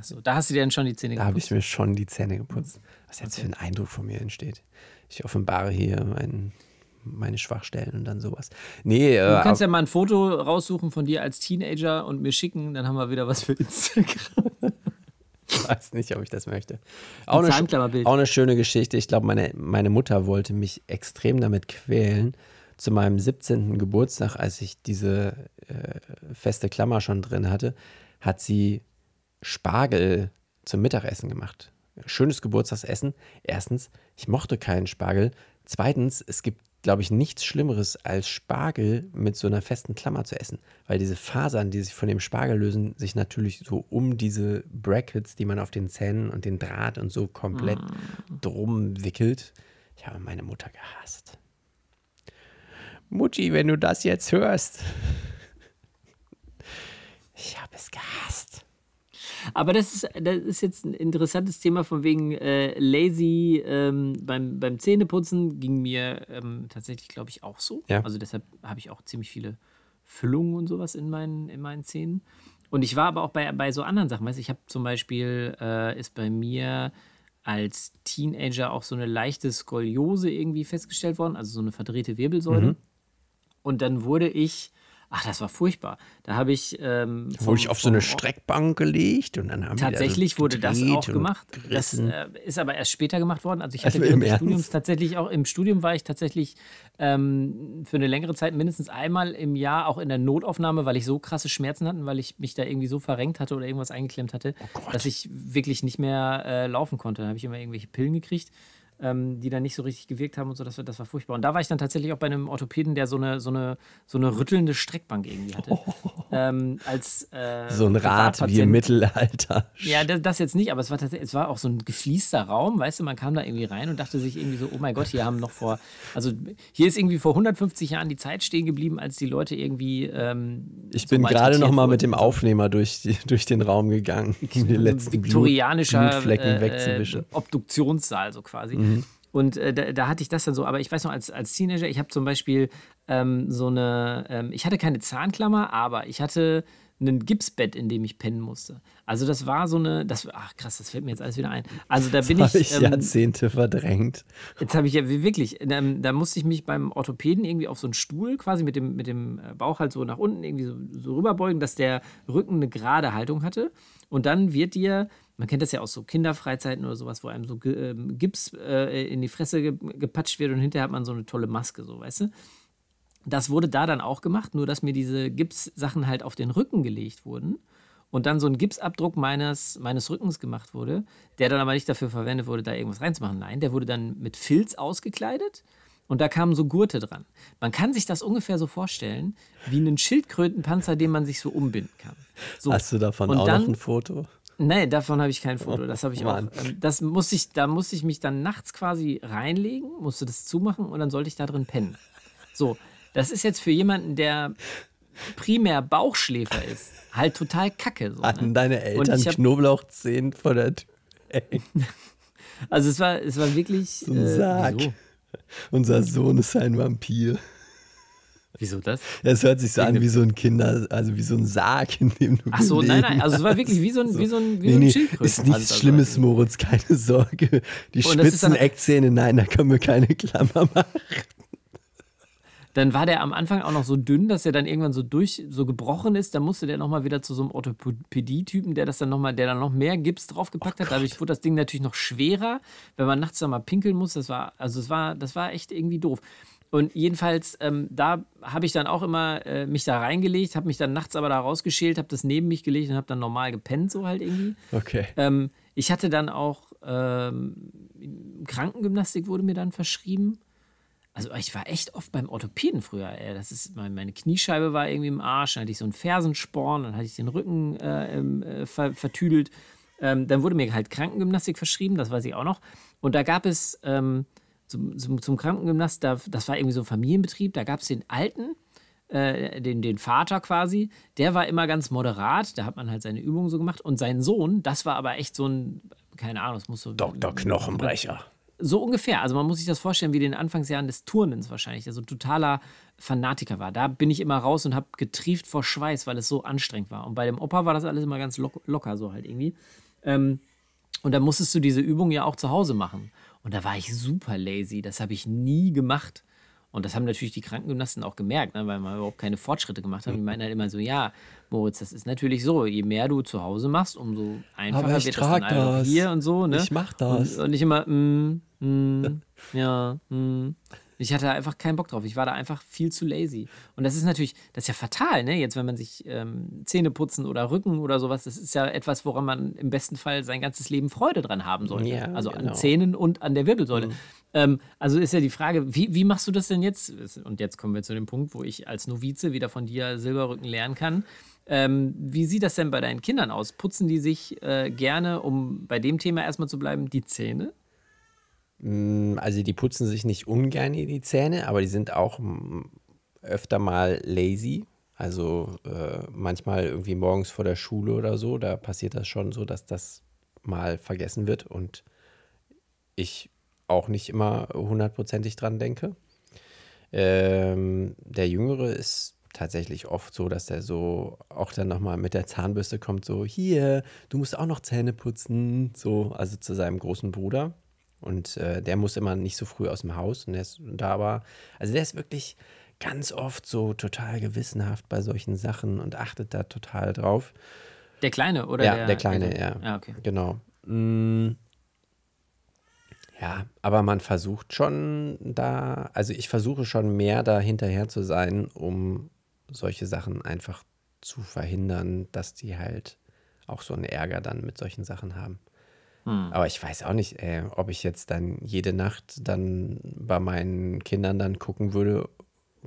Achso, da hast du dir dann schon die Zähne Da habe geputzt. ich mir schon die Zähne geputzt. Was jetzt für ein Eindruck von mir entsteht. Ich offenbare hier mein, meine Schwachstellen und dann sowas. Nee, äh, Du kannst ab- ja mal ein Foto raussuchen von dir als Teenager und mir schicken, dann haben wir wieder was für Instagram. Ich weiß nicht, ob ich das möchte. Auch eine, sch- Zahnklammerbild. auch eine schöne Geschichte. Ich glaube, meine, meine Mutter wollte mich extrem damit quälen. Zu meinem 17. Geburtstag, als ich diese äh, feste Klammer schon drin hatte, hat sie Spargel zum Mittagessen gemacht. Schönes Geburtstagsessen. Erstens, ich mochte keinen Spargel. Zweitens, es gibt, glaube ich, nichts Schlimmeres als Spargel mit so einer festen Klammer zu essen. Weil diese Fasern, die sich von dem Spargel lösen, sich natürlich so um diese Brackets, die man auf den Zähnen und den Draht und so komplett drum wickelt. Ich habe meine Mutter gehasst. Mutti, wenn du das jetzt hörst. Ich habe es gehasst. Aber das ist, das ist jetzt ein interessantes Thema von wegen äh, lazy ähm, beim, beim Zähneputzen ging mir ähm, tatsächlich, glaube ich, auch so. Ja. Also deshalb habe ich auch ziemlich viele Füllungen und sowas in meinen, in meinen Zähnen. Und ich war aber auch bei, bei so anderen Sachen. Weißt, ich habe zum Beispiel, äh, ist bei mir als Teenager auch so eine leichte Skoliose irgendwie festgestellt worden, also so eine verdrehte Wirbelsäule. Und dann wurde ich, ach, das war furchtbar. Da habe ich. Ähm, Wurde ich auf so eine Streckbank gelegt und dann haben da Tatsächlich so wurde das auch gemacht. Das äh, ist aber erst später gemacht worden. Also ich hatte Also im? Studiums tatsächlich auch im Studium war ich tatsächlich ähm, für eine längere Zeit mindestens einmal im Jahr auch in der Notaufnahme, weil ich so krasse Schmerzen hatte, weil ich mich da irgendwie so verrenkt hatte oder irgendwas eingeklemmt hatte, Oh dass ich wirklich nicht mehr äh, laufen konnte. Da habe ich immer irgendwelche Pillen gekriegt. Ähm, die dann nicht so richtig gewirkt haben und so, das war, das war furchtbar. Und da war ich dann tatsächlich auch bei einem Orthopäden, der so eine, so eine, so eine rüttelnde Streckbank irgendwie hatte. Ähm, als, äh, so ein Rad wie im Mittelalter. Ja, das, das jetzt nicht, aber es war tatsächlich, es war auch so ein gefliester Raum, weißt du, man kam da irgendwie rein und dachte sich irgendwie so, oh mein Gott, hier haben noch vor, also hier ist irgendwie vor 150 Jahren die Zeit stehen geblieben, als die Leute irgendwie. Ähm, Ich so bin gerade noch mal mit dem Aufnehmer durch, die, durch den Raum gegangen, um die letzten Blut, viktorianischer Blutflecken äh, wegzuwischen. Mhm. Äh, Obduktionssaal, so quasi. Und äh, da, da hatte ich das dann so, aber ich weiß noch, als, als Teenager, ich habe zum Beispiel ähm, so eine, ähm, ich hatte keine Zahnklammer, aber ich hatte ein Gipsbett, in dem ich pennen musste. Also das war so eine, das, ach krass, das fällt mir jetzt alles wieder ein. Also da bin Habe ich, ich ähm, Jahrzehnte verdrängt. Jetzt habe ich ja wirklich, ähm, da musste ich mich beim Orthopäden irgendwie auf so einen Stuhl quasi mit dem, mit dem äh, Bauch halt so nach unten irgendwie so, so rüberbeugen, dass der Rücken eine gerade Haltung hatte. Und dann wird dir, man kennt das ja aus so Kinderfreizeiten oder sowas, wo einem so ähm, Gips äh, in die Fresse ge gepatscht wird und hinterher hat man so eine tolle Maske, so weißt du. Das wurde da dann auch gemacht, nur dass mir diese Gipssachen halt auf den Rücken gelegt wurden und dann so ein Gipsabdruck meines, meines Rückens gemacht wurde, der dann aber nicht dafür verwendet wurde, da irgendwas reinzumachen. Nein, der wurde dann mit Filz ausgekleidet und da kamen so Gurte dran. Man kann sich das ungefähr so vorstellen, wie einen Schildkrötenpanzer, den man sich so umbinden kann. So. Hast du davon und auch dann, noch ein Foto? Nein, davon habe ich kein Foto. Das habe ich auch. Das musste ich, da musste ich mich dann nachts quasi reinlegen, musste das zumachen und dann sollte ich da drin pennen. So, das ist jetzt für jemanden, der primär Bauchschläfer ist, halt total kacke. So, Hatten ne? deine Und Eltern hab- Knoblauchzehen vor der Tür? Also es war, es war wirklich. So ein äh, Sarg. Wieso? Unser Sohn ist ein Vampir. Wieso das? Es hört sich so an wie so ein Kinder, also wie so ein Sarg, in dem du Ach so, nein, nein. Also es war wirklich wie so ein, wie so ein, wie Nee, so ein nee, ist Schildkrötenpanzer, nichts so Schlimmes, irgendwie. Moritz, keine Sorge. Die Und ist spitzen Eckzähne, nein, da können wir keine Klammer machen. Dann war der am Anfang auch noch so dünn, dass er dann irgendwann so durch, so gebrochen ist. Dann musste der nochmal wieder zu so einem Orthopädie-Typen, der das dann nochmal, der dann noch mehr Gips draufgepackt hat. Dadurch wurde das Ding natürlich noch schwerer, wenn man nachts dann mal pinkeln muss. Das war, also es war, das war echt irgendwie doof. Und jedenfalls, ähm, da habe ich dann auch immer äh, mich da reingelegt, habe mich dann nachts aber da rausgeschält, habe das neben mich gelegt und habe dann normal gepennt, so halt irgendwie. Okay. Ähm, ich hatte dann auch ähm, Krankengymnastik wurde mir dann verschrieben. Also ich war echt oft beim Orthopäden früher. Ey. Das ist, meine, Kniescheibe war irgendwie im Arsch, dann hatte ich so einen Fersensporn, dann hatte ich den Rücken äh, äh, ver vertüdelt. Ähm, dann wurde mir halt Krankengymnastik verschrieben, das weiß ich auch noch. Und da gab es ähm, zum, zum, zum Krankengymnast, da, das war irgendwie so ein Familienbetrieb, da gab es den Alten, äh, den, den Vater quasi, der war immer ganz moderat, da hat man halt seine Übungen so gemacht. Und sein Sohn, das war aber echt so ein, keine Ahnung, es muss so. Dr. Knochenbrecher. So ungefähr. Also man muss sich das vorstellen wie in den Anfangsjahren des Turnens wahrscheinlich, der so ein totaler Fanatiker war. Da bin ich immer raus und habe getrieft vor Schweiß, weil es so anstrengend war. Und bei dem Opa war das alles immer ganz lock locker so halt irgendwie. Ähm, und da musstest du diese Übung ja auch zu Hause machen. Und da war ich super lazy. Das habe ich nie gemacht. Und das haben natürlich die Krankengymnasten auch gemerkt, ne, weil man überhaupt keine Fortschritte gemacht hat. Die meinten halt immer so, ja, Moritz, das ist natürlich so, je mehr du zu Hause machst, umso einfacher ich wird das dann einfach hier und so. Ne? Ich mach das. Und, und nicht immer, mm, mm, ja, mm. Ich hatte einfach keinen Bock drauf. Ich war da einfach viel zu lazy. Und das ist natürlich, das ist ja fatal, ne? Jetzt, wenn man sich ähm, Zähne putzen oder Rücken oder sowas, das ist ja etwas, woran man im besten Fall sein ganzes Leben Freude dran haben sollte. Ja, also genau. an Zähnen und an der Wirbelsäule. Mhm. Ähm, also ist ja die Frage, wie, wie machst du das denn jetzt? Und jetzt kommen wir zu dem Punkt, wo ich als Novize wieder von dir Silberrücken lernen kann. Ähm, wie sieht das denn bei deinen Kindern aus? Putzen die sich äh, gerne, um bei dem Thema erstmal zu bleiben, die Zähne? Mm, Also die putzen sich nicht ungern die Zähne, aber die sind auch öfter mal lazy. Also äh, manchmal irgendwie morgens vor der Schule oder so, da passiert das schon so, dass das mal vergessen wird und ich auch nicht immer hundertprozentig dran denke. Ähm, der Jüngere ist tatsächlich oft so, dass er so auch dann nochmal mit der Zahnbürste kommt, so, hier, du musst auch noch Zähne putzen, so, also zu seinem großen Bruder. Und äh, der muss immer nicht so früh aus dem Haus. Und der ist da aber, also der ist wirklich ganz oft so total gewissenhaft bei solchen Sachen und achtet da total drauf. Der Kleine oder ja, der? der, Kleine, Ältere? ja. Ja, okay. Genau. Mm. Ja, aber man versucht schon da, also ich versuche schon mehr da hinterher zu sein, um solche Sachen einfach zu verhindern, dass die halt auch so einen Ärger dann mit solchen Sachen haben. Hm. Aber ich weiß auch nicht, äh, ob ich jetzt dann jede Nacht dann bei meinen Kindern dann gucken würde,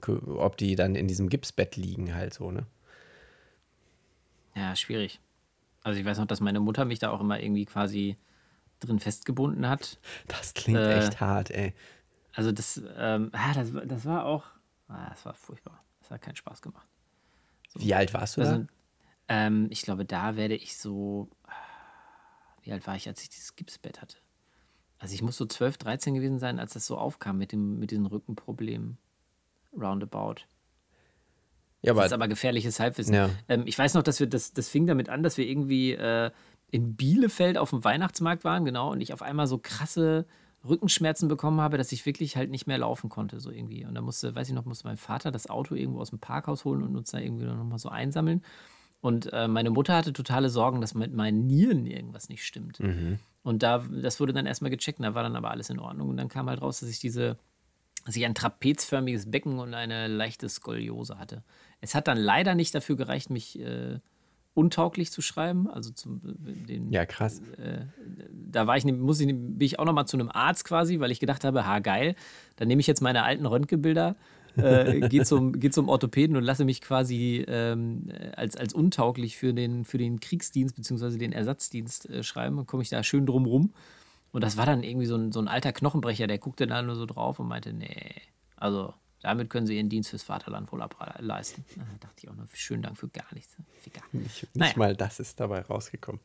ob die dann in diesem Gipsbett liegen halt so, ne? Ja, schwierig. Also ich weiß noch, dass meine Mutter mich da auch immer irgendwie quasi drin festgebunden hat. Das klingt Äh, echt hart, ey. Also das, ähm, ah, das, war- das war auch, ah, das war furchtbar. Das hat keinen Spaß gemacht. Wie alt warst du Also, da? ähm, ich glaube, da werde ich so, wie alt war ich, als ich dieses Gipsbett hatte? Also ich muss so 12, 13 gewesen sein, als das so aufkam mit, dem, mit diesen Rückenproblemen. Roundabout. Ja, Das ist aber aber gefährliches Halbwissen. Ja. Ähm, ich weiß noch, dass wir das, das fing damit an, dass wir irgendwie äh, in Bielefeld auf dem Weihnachtsmarkt waren, genau, und ich auf einmal so krasse Rückenschmerzen bekommen habe, dass ich wirklich halt nicht mehr laufen konnte, so irgendwie. Und da musste, weiß ich noch, musste mein Vater das Auto irgendwo aus dem Parkhaus holen und uns da irgendwie noch mal so einsammeln. Und äh, meine Mutter hatte totale Sorgen, dass mit meinen Nieren irgendwas nicht stimmt. Und da, das wurde dann erstmal gecheckt, und da war dann aber alles in Ordnung. Und dann kam halt raus, dass ich diese, dass ich ein trapezförmiges Becken und eine leichte Skoliose hatte. Es hat dann leider nicht dafür gereicht, mich äh, untauglich zu schreiben. Also zum, den, ja, krass. da war ich, muss ich, bin ich auch noch mal zu einem Arzt quasi, weil ich gedacht habe, ha geil, dann nehme ich jetzt meine alten Röntgenbilder, äh, gehe zum, geh zum Orthopäden und lasse mich quasi ähm, als, als untauglich für den, für den Kriegsdienst bzw. den Ersatzdienst äh, schreiben. Dann komme ich da schön drum rum. Und das war dann irgendwie so ein, so ein alter Knochenbrecher, der guckte da nur so drauf und meinte, nee, also damit können Sie Ihren Dienst fürs Vaterland wohl ableisten. Da dachte ich auch noch, schönen Dank für gar nichts. Für gar Nicht, nicht Naja. mal das ist dabei rausgekommen.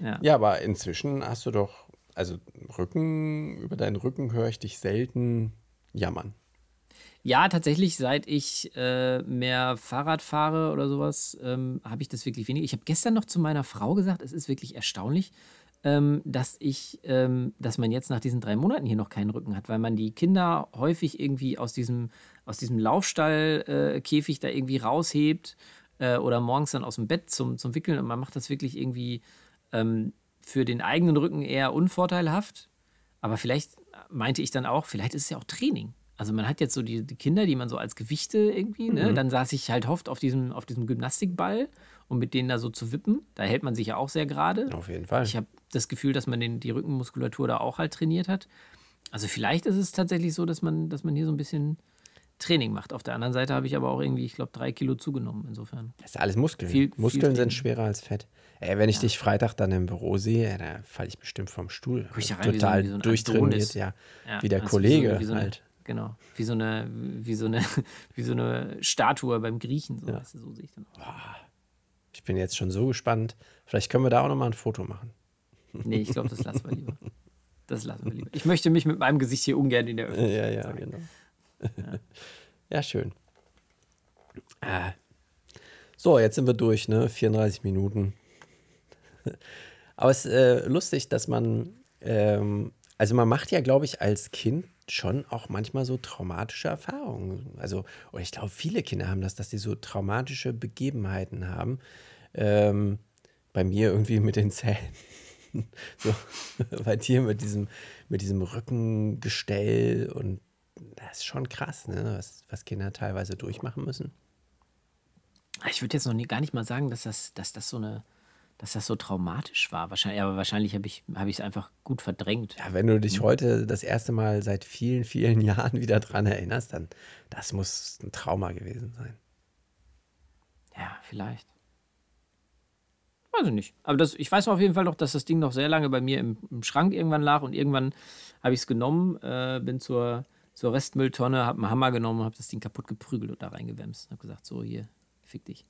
Ja. Ja, aber inzwischen hast du doch, also Rücken, über deinen Rücken höre ich dich selten jammern. Ja, tatsächlich, seit ich äh, mehr Fahrrad fahre oder sowas, ähm, habe ich das wirklich weniger. Ich habe gestern noch zu meiner Frau gesagt, es ist wirklich erstaunlich, ähm, dass ich, ähm, dass man jetzt nach diesen drei Monaten hier noch keinen Rücken hat, weil man die Kinder häufig irgendwie aus diesem, aus diesem Laufstallkäfig äh, da irgendwie raushebt äh, oder morgens dann aus dem Bett zum, zum Wickeln und man macht das wirklich irgendwie ähm, für den eigenen Rücken eher unvorteilhaft. Aber vielleicht meinte ich dann auch, vielleicht ist es ja auch Training. Also man hat jetzt so die, die Kinder, die man so als Gewichte irgendwie, ne? Dann saß ich halt oft auf diesem, auf diesem Gymnastikball, um mit denen da so zu wippen. Da hält man sich ja auch sehr gerade. Auf jeden Fall. Ich habe das Gefühl, dass man den, die Rückenmuskulatur da auch halt trainiert hat. Also vielleicht ist es tatsächlich so, dass man, dass man hier so ein bisschen Training macht. Auf der anderen Seite habe ich aber auch irgendwie, ich glaube, drei Kilo zugenommen. Insofern. Das ist alles Muskeln. Viel- viel Muskeln sind Training. schwerer als Fett. Ey, wenn ich dich Freitag dann im Büro sehe, da falle ich bestimmt vom Stuhl. ich da rein wie so ein- Total wie so ein durchtrainiert, ja. Ja, Wie der also Kollege so eine- wie so eine, halt. Genau. Wie so eine, wie so eine, wie so eine Statue beim Griechen. So, weißt du, so sehe ich dann aus. Ich bin jetzt schon so gespannt. Vielleicht können wir da auch nochmal ein Foto machen. Nee, ich glaube, das lassen wir lieber. Das lassen wir lieber. Ich möchte mich mit meinem Gesicht hier ungern in der Öffentlichkeit Ja, ja, zeigen. genau. Ja, schön. Ah. So, jetzt sind wir durch, ne? 34 Minuten. Aber es ist äh, lustig, dass man, ähm, also man macht ja, glaube ich, als Kind schon auch manchmal so traumatische Erfahrungen. Also, oder ich glaube, viele Kinder haben das, dass sie so traumatische Begebenheiten haben. Ähm, bei mir irgendwie mit den Zähnen. So, bei dir mit diesem, mit diesem Rückengestell und das ist schon krass, ne? was, was Kinder teilweise durchmachen müssen. Ich würde jetzt noch nie, gar nicht mal sagen, dass das, dass das so eine, dass das so traumatisch war. Wahrscheinlich, aber wahrscheinlich habe ich es hab einfach gut verdrängt. Ja, wenn du dich heute das erste Mal seit vielen, vielen Jahren wieder dran erinnerst, dann das muss ein Trauma gewesen sein. Ja, vielleicht. Weiß ich nicht. Aber das, ich weiß auf jeden Fall noch, dass das Ding noch sehr lange bei mir im, im Schrank irgendwann lag und irgendwann habe ich es genommen, äh, bin zur, zur Restmülltonne, habe einen Hammer genommen und habe das Ding kaputt geprügelt und da reingewämst. Habe gesagt, so hier, fick dich.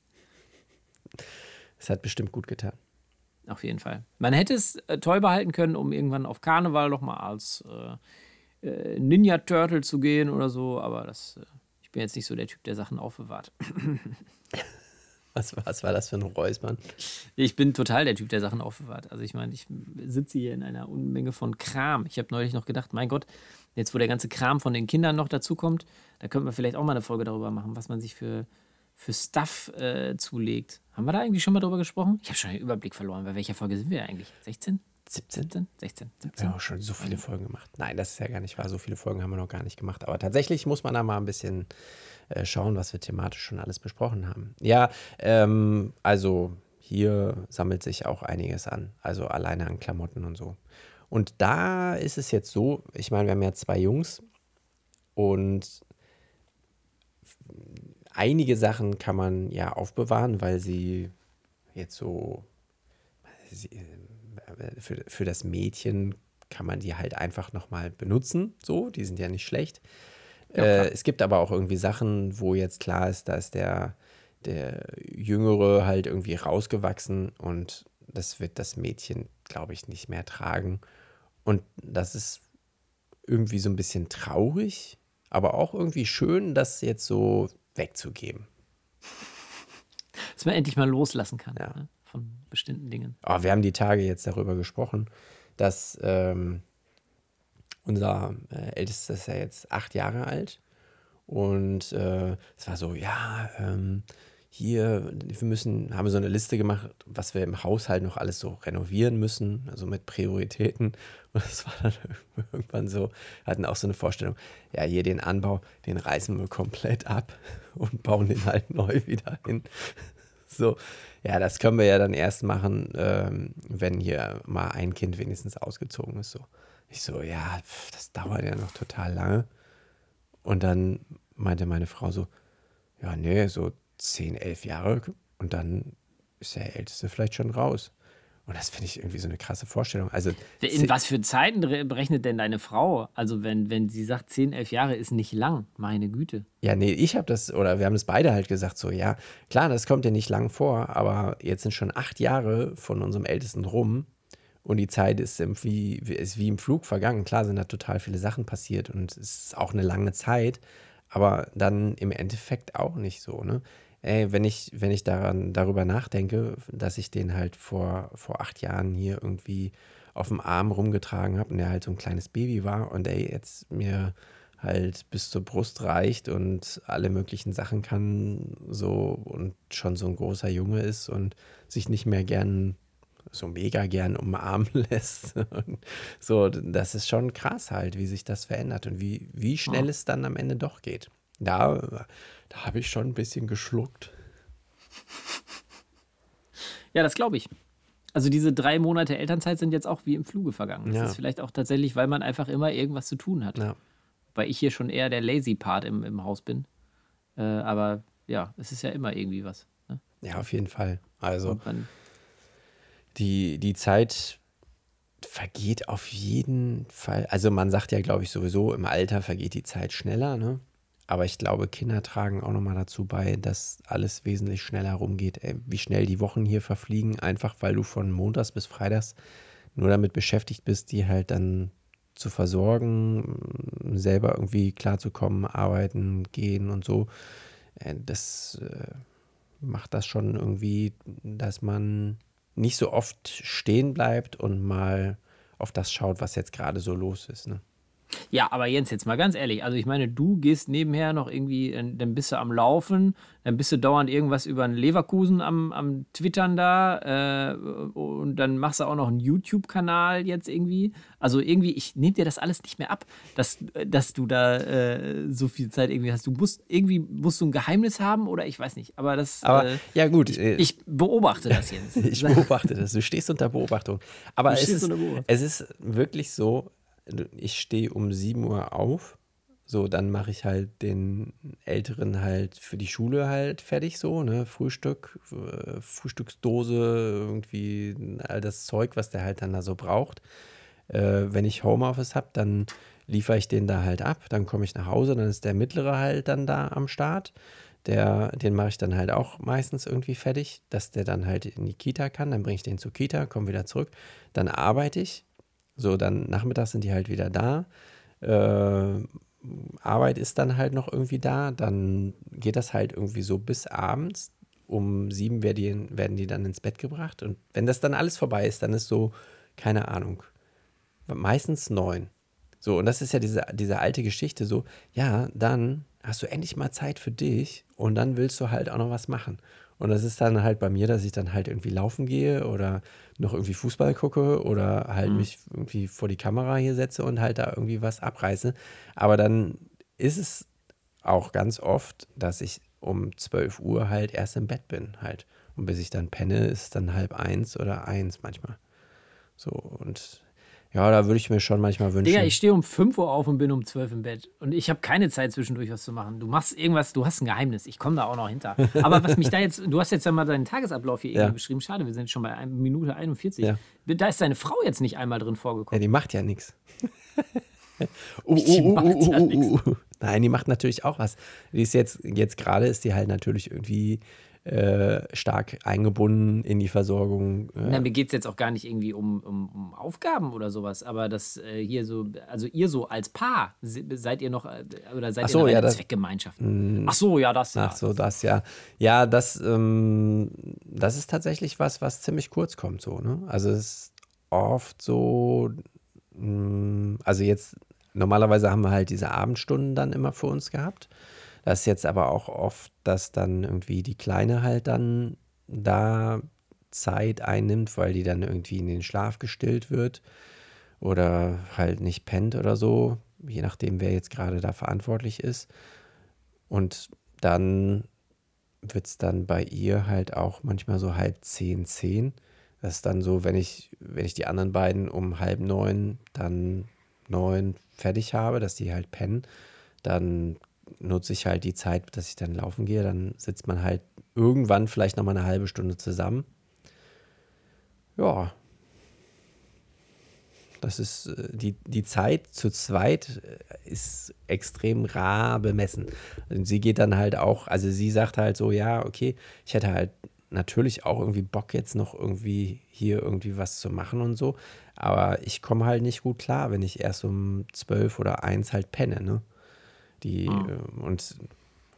Es hat bestimmt gut getan. Auf jeden Fall. Man hätte es äh, toll behalten können, um irgendwann auf Karneval noch mal als äh, äh, Ninja Turtle zu gehen oder so, aber das, äh, ich bin jetzt nicht so der Typ, der Sachen aufbewahrt. Was, was war das für ein Räusmann? Ich bin total der Typ, der Sachen aufbewahrt. Also ich meine, ich sitze hier in einer Unmenge von Kram. Ich habe neulich noch gedacht, mein Gott, jetzt wo der ganze Kram von den Kindern noch dazukommt, da könnten wir vielleicht auch mal eine Folge darüber machen, was man sich für, für Stuff äh, zulegt. Haben wir da eigentlich schon mal drüber gesprochen? Ich habe schon den Überblick verloren. Bei welcher Folge sind wir eigentlich? 16? 17? 17? 16? 17? Wir haben auch schon so viele Folgen gemacht. Nein, das ist ja gar nicht wahr. So viele Folgen haben wir noch gar nicht gemacht. Aber tatsächlich muss man da mal ein bisschen äh, schauen, was wir thematisch schon alles besprochen haben. Ja, ähm, also hier sammelt sich auch einiges an. Also alleine an Klamotten und so. Und da ist es jetzt so, ich meine, wir haben ja zwei Jungs und einige Sachen kann man ja aufbewahren, weil sie jetzt so sie, für, für das Mädchen kann man die halt einfach nochmal benutzen. So, die sind ja nicht schlecht. Ja, äh, es gibt aber auch irgendwie Sachen, wo jetzt klar ist, dass der, der Jüngere halt irgendwie rausgewachsen und das wird das Mädchen, glaube ich, nicht mehr tragen. Und das ist irgendwie so ein bisschen traurig, aber auch irgendwie schön, das jetzt so wegzugeben. Dass man endlich mal loslassen kann Ja. ne? von bestimmten Dingen. Aber wir haben die Tage jetzt darüber gesprochen, dass ähm, unser äh, Ältester ist ja jetzt acht Jahre alt. Und äh, es war so, ja, ähm, hier, wir müssen, haben so eine Liste gemacht, was wir im Haushalt noch alles so renovieren müssen, also mit Prioritäten. Und es war dann irgendwann so, wir hatten auch so eine Vorstellung, ja, hier den Anbau, den reißen wir komplett ab und bauen den halt neu wieder hin. So, ja, das können wir ja dann erst machen, ähm, wenn hier mal ein Kind wenigstens ausgezogen ist. So. Ich so, ja, pf, das dauert ja noch total lange. Und dann meinte meine Frau so, ja, nee, so 10, 11 Jahre und dann ist der Älteste vielleicht schon raus. Und das finde ich irgendwie so eine krasse Vorstellung. Also, In was für Zeiten re- berechnet denn deine Frau? Also wenn, wenn sie sagt, 10, 11 Jahre ist nicht lang, meine Güte. Ja, nee, ich habe das, oder wir haben das beide halt gesagt, so, ja, klar, das kommt dir nicht lang vor, aber jetzt sind schon acht Jahre von unserem Ältesten rum und die Zeit ist, im, wie, ist wie im Flug vergangen. Klar sind da total viele Sachen passiert und es ist auch eine lange Zeit, aber dann im Endeffekt auch nicht so, ne? Ey, wenn ich, wenn ich daran, darüber nachdenke, dass ich den halt vor, vor acht Jahren hier irgendwie auf dem Arm rumgetragen habe und der halt so ein kleines Baby war und ey, jetzt mir halt bis zur Brust reicht und alle möglichen Sachen kann, so und schon so ein großer Junge ist und sich nicht mehr gern so mega gern umarmen lässt. Und so, das ist schon krass halt, wie sich das verändert und wie, wie schnell es dann am Ende doch geht. Da, da habe ich schon ein bisschen geschluckt. Ja, das glaube ich. Also diese drei Monate Elternzeit sind jetzt auch wie im Fluge vergangen. Das Ja. ist vielleicht auch tatsächlich, weil man einfach immer irgendwas zu tun hat. Ja. Weil ich hier schon eher der lazy Part im, im Haus bin. Äh, aber ja, es ist ja immer irgendwie was. Ne? ja, auf jeden Fall. Also die, die Zeit vergeht auf jeden Fall. Also man sagt ja, glaube ich, sowieso, im Alter vergeht die Zeit schneller, ne? Aber ich glaube, Kinder tragen auch nochmal dazu bei, dass alles wesentlich schneller rumgeht. Ey, wie schnell die Wochen hier verfliegen, einfach weil du von Montags bis Freitags nur damit beschäftigt bist, die halt dann zu versorgen, selber irgendwie klarzukommen, arbeiten, gehen und so. Äh, Das äh, macht das schon irgendwie, dass man nicht so oft stehen bleibt und mal auf das schaut, was jetzt gerade so los ist. Ne? Ja, aber Jens, jetzt mal ganz ehrlich. Also ich meine, du gehst nebenher noch irgendwie, dann bist du am Laufen, dann bist du dauernd irgendwas über einen Leverkusen am, am Twittern da äh, und dann machst du auch noch einen YouTube-Kanal jetzt irgendwie. Also irgendwie, ich nehme dir das alles nicht mehr ab, dass, dass du da äh, so viel Zeit irgendwie hast. Du musst irgendwie musst du ein Geheimnis haben oder ich weiß nicht. Aber das. Aber äh, ja gut. Ich, ich, beobachte das jetzt. ich beobachte das. Du stehst unter Beobachtung. Aber es ist, es ist wirklich so, ich stehe um 7 Uhr auf. So, dann mache ich halt den Älteren halt für die Schule halt fertig, so, ne? Frühstück, äh, Frühstücksdose, irgendwie all das Zeug, was der halt dann da so braucht. Äh, wenn ich Homeoffice habe, dann liefere ich den da halt ab. Dann komme ich nach Hause, dann ist der Mittlere halt dann da am Start. Der, den mache ich dann halt auch meistens irgendwie fertig, dass der dann halt in die Kita kann. Dann bringe ich den zur Kita, komme wieder zurück. Dann arbeite ich so, dann nachmittags sind die halt wieder da. Äh, Arbeit ist dann halt noch irgendwie da. Dann geht das halt irgendwie so bis abends. Um sieben werden die, werden die dann ins Bett gebracht. Und wenn das dann alles vorbei ist, dann ist so, keine Ahnung, meistens neun. So, und das ist ja diese, diese alte Geschichte, so, ja, dann hast du endlich mal Zeit für dich und dann willst du halt auch noch was machen. Und das ist dann halt bei mir, dass ich dann halt irgendwie laufen gehe oder noch irgendwie Fußball gucke oder halt mhm. mich irgendwie vor die Kamera hier setze und halt da irgendwie was abreiße. Aber dann ist es auch ganz oft, dass ich um 12 Uhr halt erst im Bett bin halt. Und bis ich dann penne, ist dann halb eins oder eins manchmal. So, und ja, da würde ich mir schon manchmal wünschen. Digga, ich stehe um 5 Uhr auf und bin um 12 im Bett. Und ich habe keine Zeit zwischendurch was zu machen. Du machst irgendwas, du hast ein Geheimnis. Ich komme da auch noch hinter. Aber was mich da jetzt, du hast jetzt ja mal deinen Tagesablauf hier ja. irgendwie beschrieben. Schade, wir sind schon bei Minute 41. Ja. Da ist deine Frau jetzt nicht einmal drin vorgekommen. Ja, die macht ja nichts. Uh, uh, uh, uh, Nein, die macht natürlich auch was. Die ist jetzt, jetzt gerade ist die halt natürlich irgendwie äh, stark eingebunden in die Versorgung. Äh. Na, mir geht es jetzt auch gar nicht irgendwie um, um, um, Aufgaben oder sowas, aber das äh, hier so, also ihr so als Paar, seid ihr noch äh, oder seid so, ihr noch eine ja, Zweckgemeinschaft? Mm. Ach so, ja, das. Ja. Ach so, das, ja. Ja, das, ähm, das ist tatsächlich was, was ziemlich kurz kommt, so, ne? Also es ist oft so, mh, mm, also jetzt, normalerweise haben wir halt diese Abendstunden dann immer für uns gehabt. Das ist jetzt aber auch oft, dass dann irgendwie die Kleine halt dann da Zeit einnimmt, weil die dann irgendwie in den Schlaf gestillt wird oder halt nicht pennt oder so, je nachdem, wer jetzt gerade da verantwortlich ist. Und dann wird es dann bei ihr halt auch manchmal so halb zehn, zehn. Das ist dann so, wenn ich, wenn ich die anderen beiden um halb neun, dann neun fertig habe, dass die halt pennen, dann nutze ich halt die Zeit, dass ich dann laufen gehe. Dann sitzt man halt irgendwann vielleicht noch mal eine halbe Stunde zusammen. Ja. Das ist äh, die, die Zeit zu zweit äh, ist extrem rar bemessen. Und sie geht dann halt auch, also sie sagt halt so, ja, okay, ich hätte halt natürlich auch irgendwie Bock jetzt noch irgendwie hier irgendwie was zu machen und so. Aber ich komme halt nicht gut klar, wenn ich erst um zwölf oder eins halt penne, ne? Die, mhm. und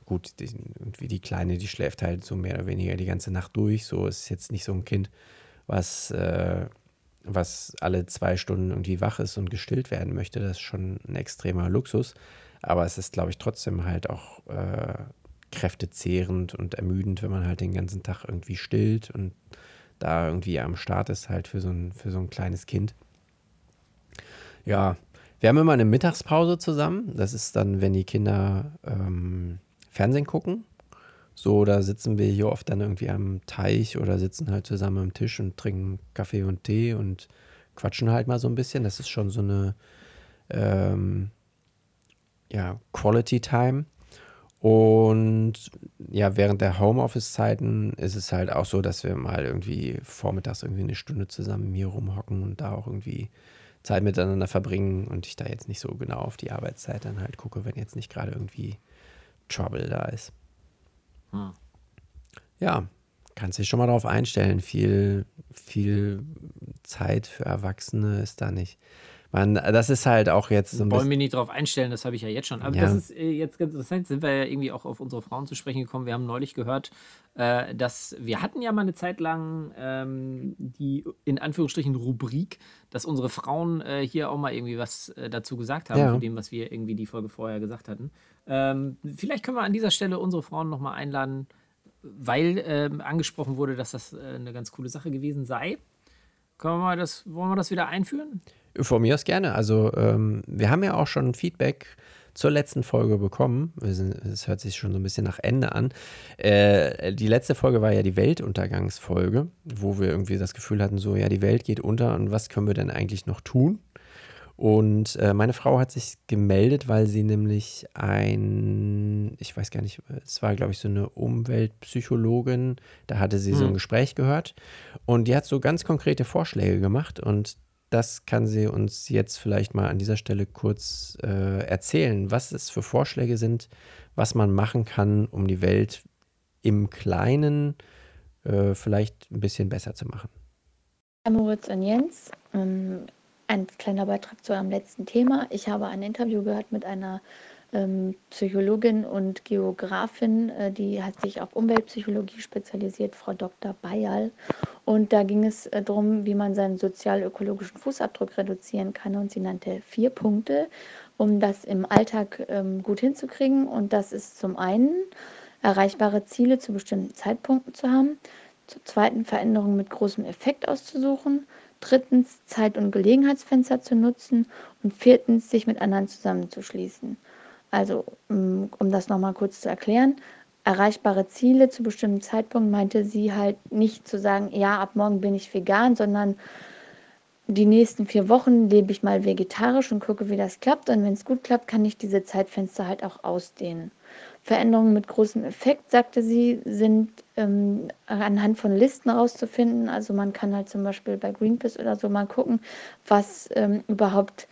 gut, die, irgendwie die Kleine, die schläft halt so mehr oder weniger die ganze Nacht durch. So ist jetzt nicht so ein Kind, was, äh, was alle zwei Stunden irgendwie wach ist und gestillt werden möchte. Das ist schon ein extremer Luxus. Aber es ist, glaube ich, trotzdem halt auch äh, kräftezehrend und ermüdend, wenn man halt den ganzen Tag irgendwie stillt und da irgendwie am Start ist, halt für so ein, für so ein kleines Kind. Ja, wir haben immer eine Mittagspause zusammen. Das ist dann, wenn die Kinder ähm, Fernsehen gucken. So, da sitzen wir hier oft dann irgendwie am Teich oder sitzen halt zusammen am Tisch und trinken Kaffee und Tee und quatschen halt mal so ein bisschen. Das ist schon so eine ähm, ja, Quality Time. Und ja, während der Homeoffice-Zeiten ist es halt auch so, dass wir mal irgendwie vormittags irgendwie eine Stunde zusammen hier rumhocken und da auch irgendwie Zeit miteinander verbringen und ich da jetzt nicht so genau auf die Arbeitszeit dann halt gucke, wenn jetzt nicht gerade irgendwie Trouble da ist. Hm. Ja, kannst dich schon mal darauf einstellen. Viel, viel Zeit für Erwachsene ist da nicht. Man, das ist halt auch jetzt so ein bisschen. Wollen wir nicht darauf einstellen, das habe ich ja jetzt schon. Aber ja. das ist äh, jetzt ganz interessant, sind wir ja irgendwie auch auf unsere Frauen zu sprechen gekommen. Wir haben neulich gehört, äh, dass wir hatten ja mal eine Zeit lang ähm, die in Anführungsstrichen Rubrik, dass unsere Frauen äh, hier auch mal irgendwie was äh, dazu gesagt haben, ja. zu dem, was wir irgendwie die Folge vorher gesagt hatten. Ähm, vielleicht können wir an dieser Stelle unsere Frauen nochmal einladen, weil ähm, angesprochen wurde, dass das äh, eine ganz coole Sache gewesen sei. Können wir das, wollen wir das wieder einführen? Von mir aus gerne. Also ähm, wir haben ja auch schon Feedback zur letzten Folge bekommen. Es hört sich schon so ein bisschen nach Ende an. Äh, die letzte Folge war ja die Weltuntergangsfolge, wo wir irgendwie das Gefühl hatten, so ja, die Welt geht unter und was können wir denn eigentlich noch tun? Und äh, meine Frau hat sich gemeldet, weil sie nämlich ein, ich weiß gar nicht, es war, glaube ich, so eine Umweltpsychologin, da hatte sie hm. so ein hm. Gespräch gehört und die hat so ganz konkrete Vorschläge gemacht und das kann sie uns jetzt vielleicht mal an dieser Stelle kurz äh, erzählen, was es für Vorschläge sind, was man machen kann, um die Welt im Kleinen äh, vielleicht ein bisschen besser zu machen. Moritz und Jens, ähm, ein kleiner Beitrag zu eurem letzten Thema. Ich habe ein Interview gehört mit einer ähm, Psychologin und Geografin, äh, die hat sich auf Umweltpsychologie spezialisiert, Frau Dr. Bayal. Und da ging es äh, darum, wie man seinen sozial-ökologischen Fußabdruck reduzieren kann. Und sie nannte vier Punkte, um das im Alltag ähm, gut hinzukriegen. Und das ist zum einen erreichbare Ziele zu bestimmten Zeitpunkten zu haben, zur zweiten Veränderungen mit großem Effekt auszusuchen, drittens Zeit- und Gelegenheitsfenster zu nutzen und viertens sich mit anderen zusammenzuschließen. Also, mm, um das nochmal kurz zu erklären, erreichbare Ziele zu bestimmten Zeitpunkten meinte sie halt nicht zu sagen, ja, ab morgen bin ich vegan, sondern die nächsten vier Wochen lebe ich mal vegetarisch und gucke, wie das klappt. Und wenn es gut klappt, kann ich diese Zeitfenster halt auch ausdehnen. Veränderungen mit großem Effekt, sagte sie, sind ähm, anhand von Listen rauszufinden. Also man kann halt zum Beispiel bei Greenpeace oder so mal gucken, was ähm, überhaupt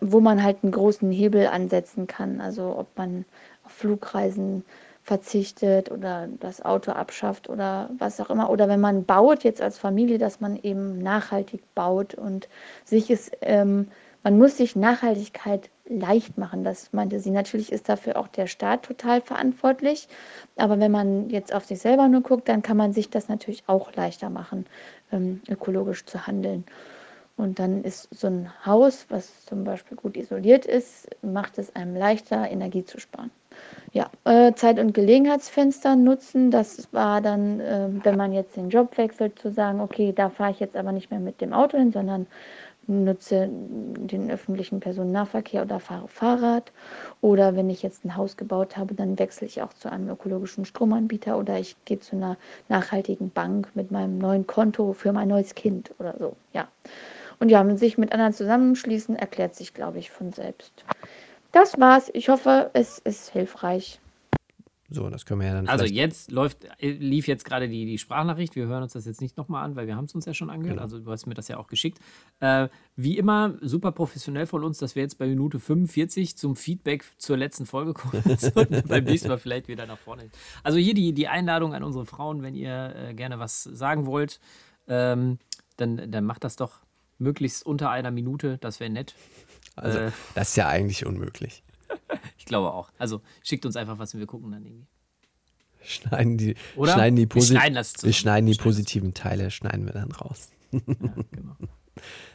wo man halt einen großen Hebel ansetzen kann. Also ob man auf Flugreisen verzichtet oder das Auto abschafft oder was auch immer. Oder wenn man baut jetzt als Familie, dass man eben nachhaltig baut und sich es, ähm, man muss sich Nachhaltigkeit leicht machen. Das meinte sie. Natürlich ist dafür auch der Staat total verantwortlich. Aber wenn man jetzt auf sich selber nur guckt, dann kann man sich das natürlich auch leichter machen, ähm, ökologisch zu handeln. Und dann ist so ein Haus, was zum Beispiel gut isoliert ist, macht es einem leichter, Energie zu sparen. Ja, äh, Zeit- und Gelegenheitsfenster nutzen, das war dann, äh, wenn man jetzt den Job wechselt, zu sagen, okay, da fahre ich jetzt aber nicht mehr mit dem Auto hin, sondern nutze den öffentlichen Personennahverkehr oder fahre Fahrrad. Oder wenn ich jetzt ein Haus gebaut habe, dann wechsle ich auch zu einem ökologischen Stromanbieter oder ich gehe zu einer nachhaltigen Bank mit meinem neuen Konto für mein neues Kind oder so. Ja. Und ja, mit sich mit anderen zusammenschließen erklärt sich, glaube ich, von selbst. Das war's. Ich hoffe, es ist hilfreich. So, das können wir ja dann. Also jetzt läuft, lief jetzt gerade die, die Sprachnachricht. Wir hören uns das jetzt nicht nochmal an, weil wir haben es uns ja schon angehört. Genau. Also du hast mir das ja auch geschickt. Äh, wie immer, super professionell von uns, dass wir jetzt bei Minute 45 zum Feedback zur letzten Folge kommen. beim nächsten Mal vielleicht wieder nach vorne. Also hier die, die Einladung an unsere Frauen, wenn ihr äh, gerne was sagen wollt, ähm, dann, dann macht das doch möglichst unter einer Minute, das wäre nett. Also, äh, das ist ja eigentlich unmöglich. ich glaube auch. Also, schickt uns einfach was und wir gucken dann irgendwie. Schneiden die, Oder? Schneiden die, wir schneiden, das wir schneiden die positiven Teile, schneiden wir dann raus. ja, genau.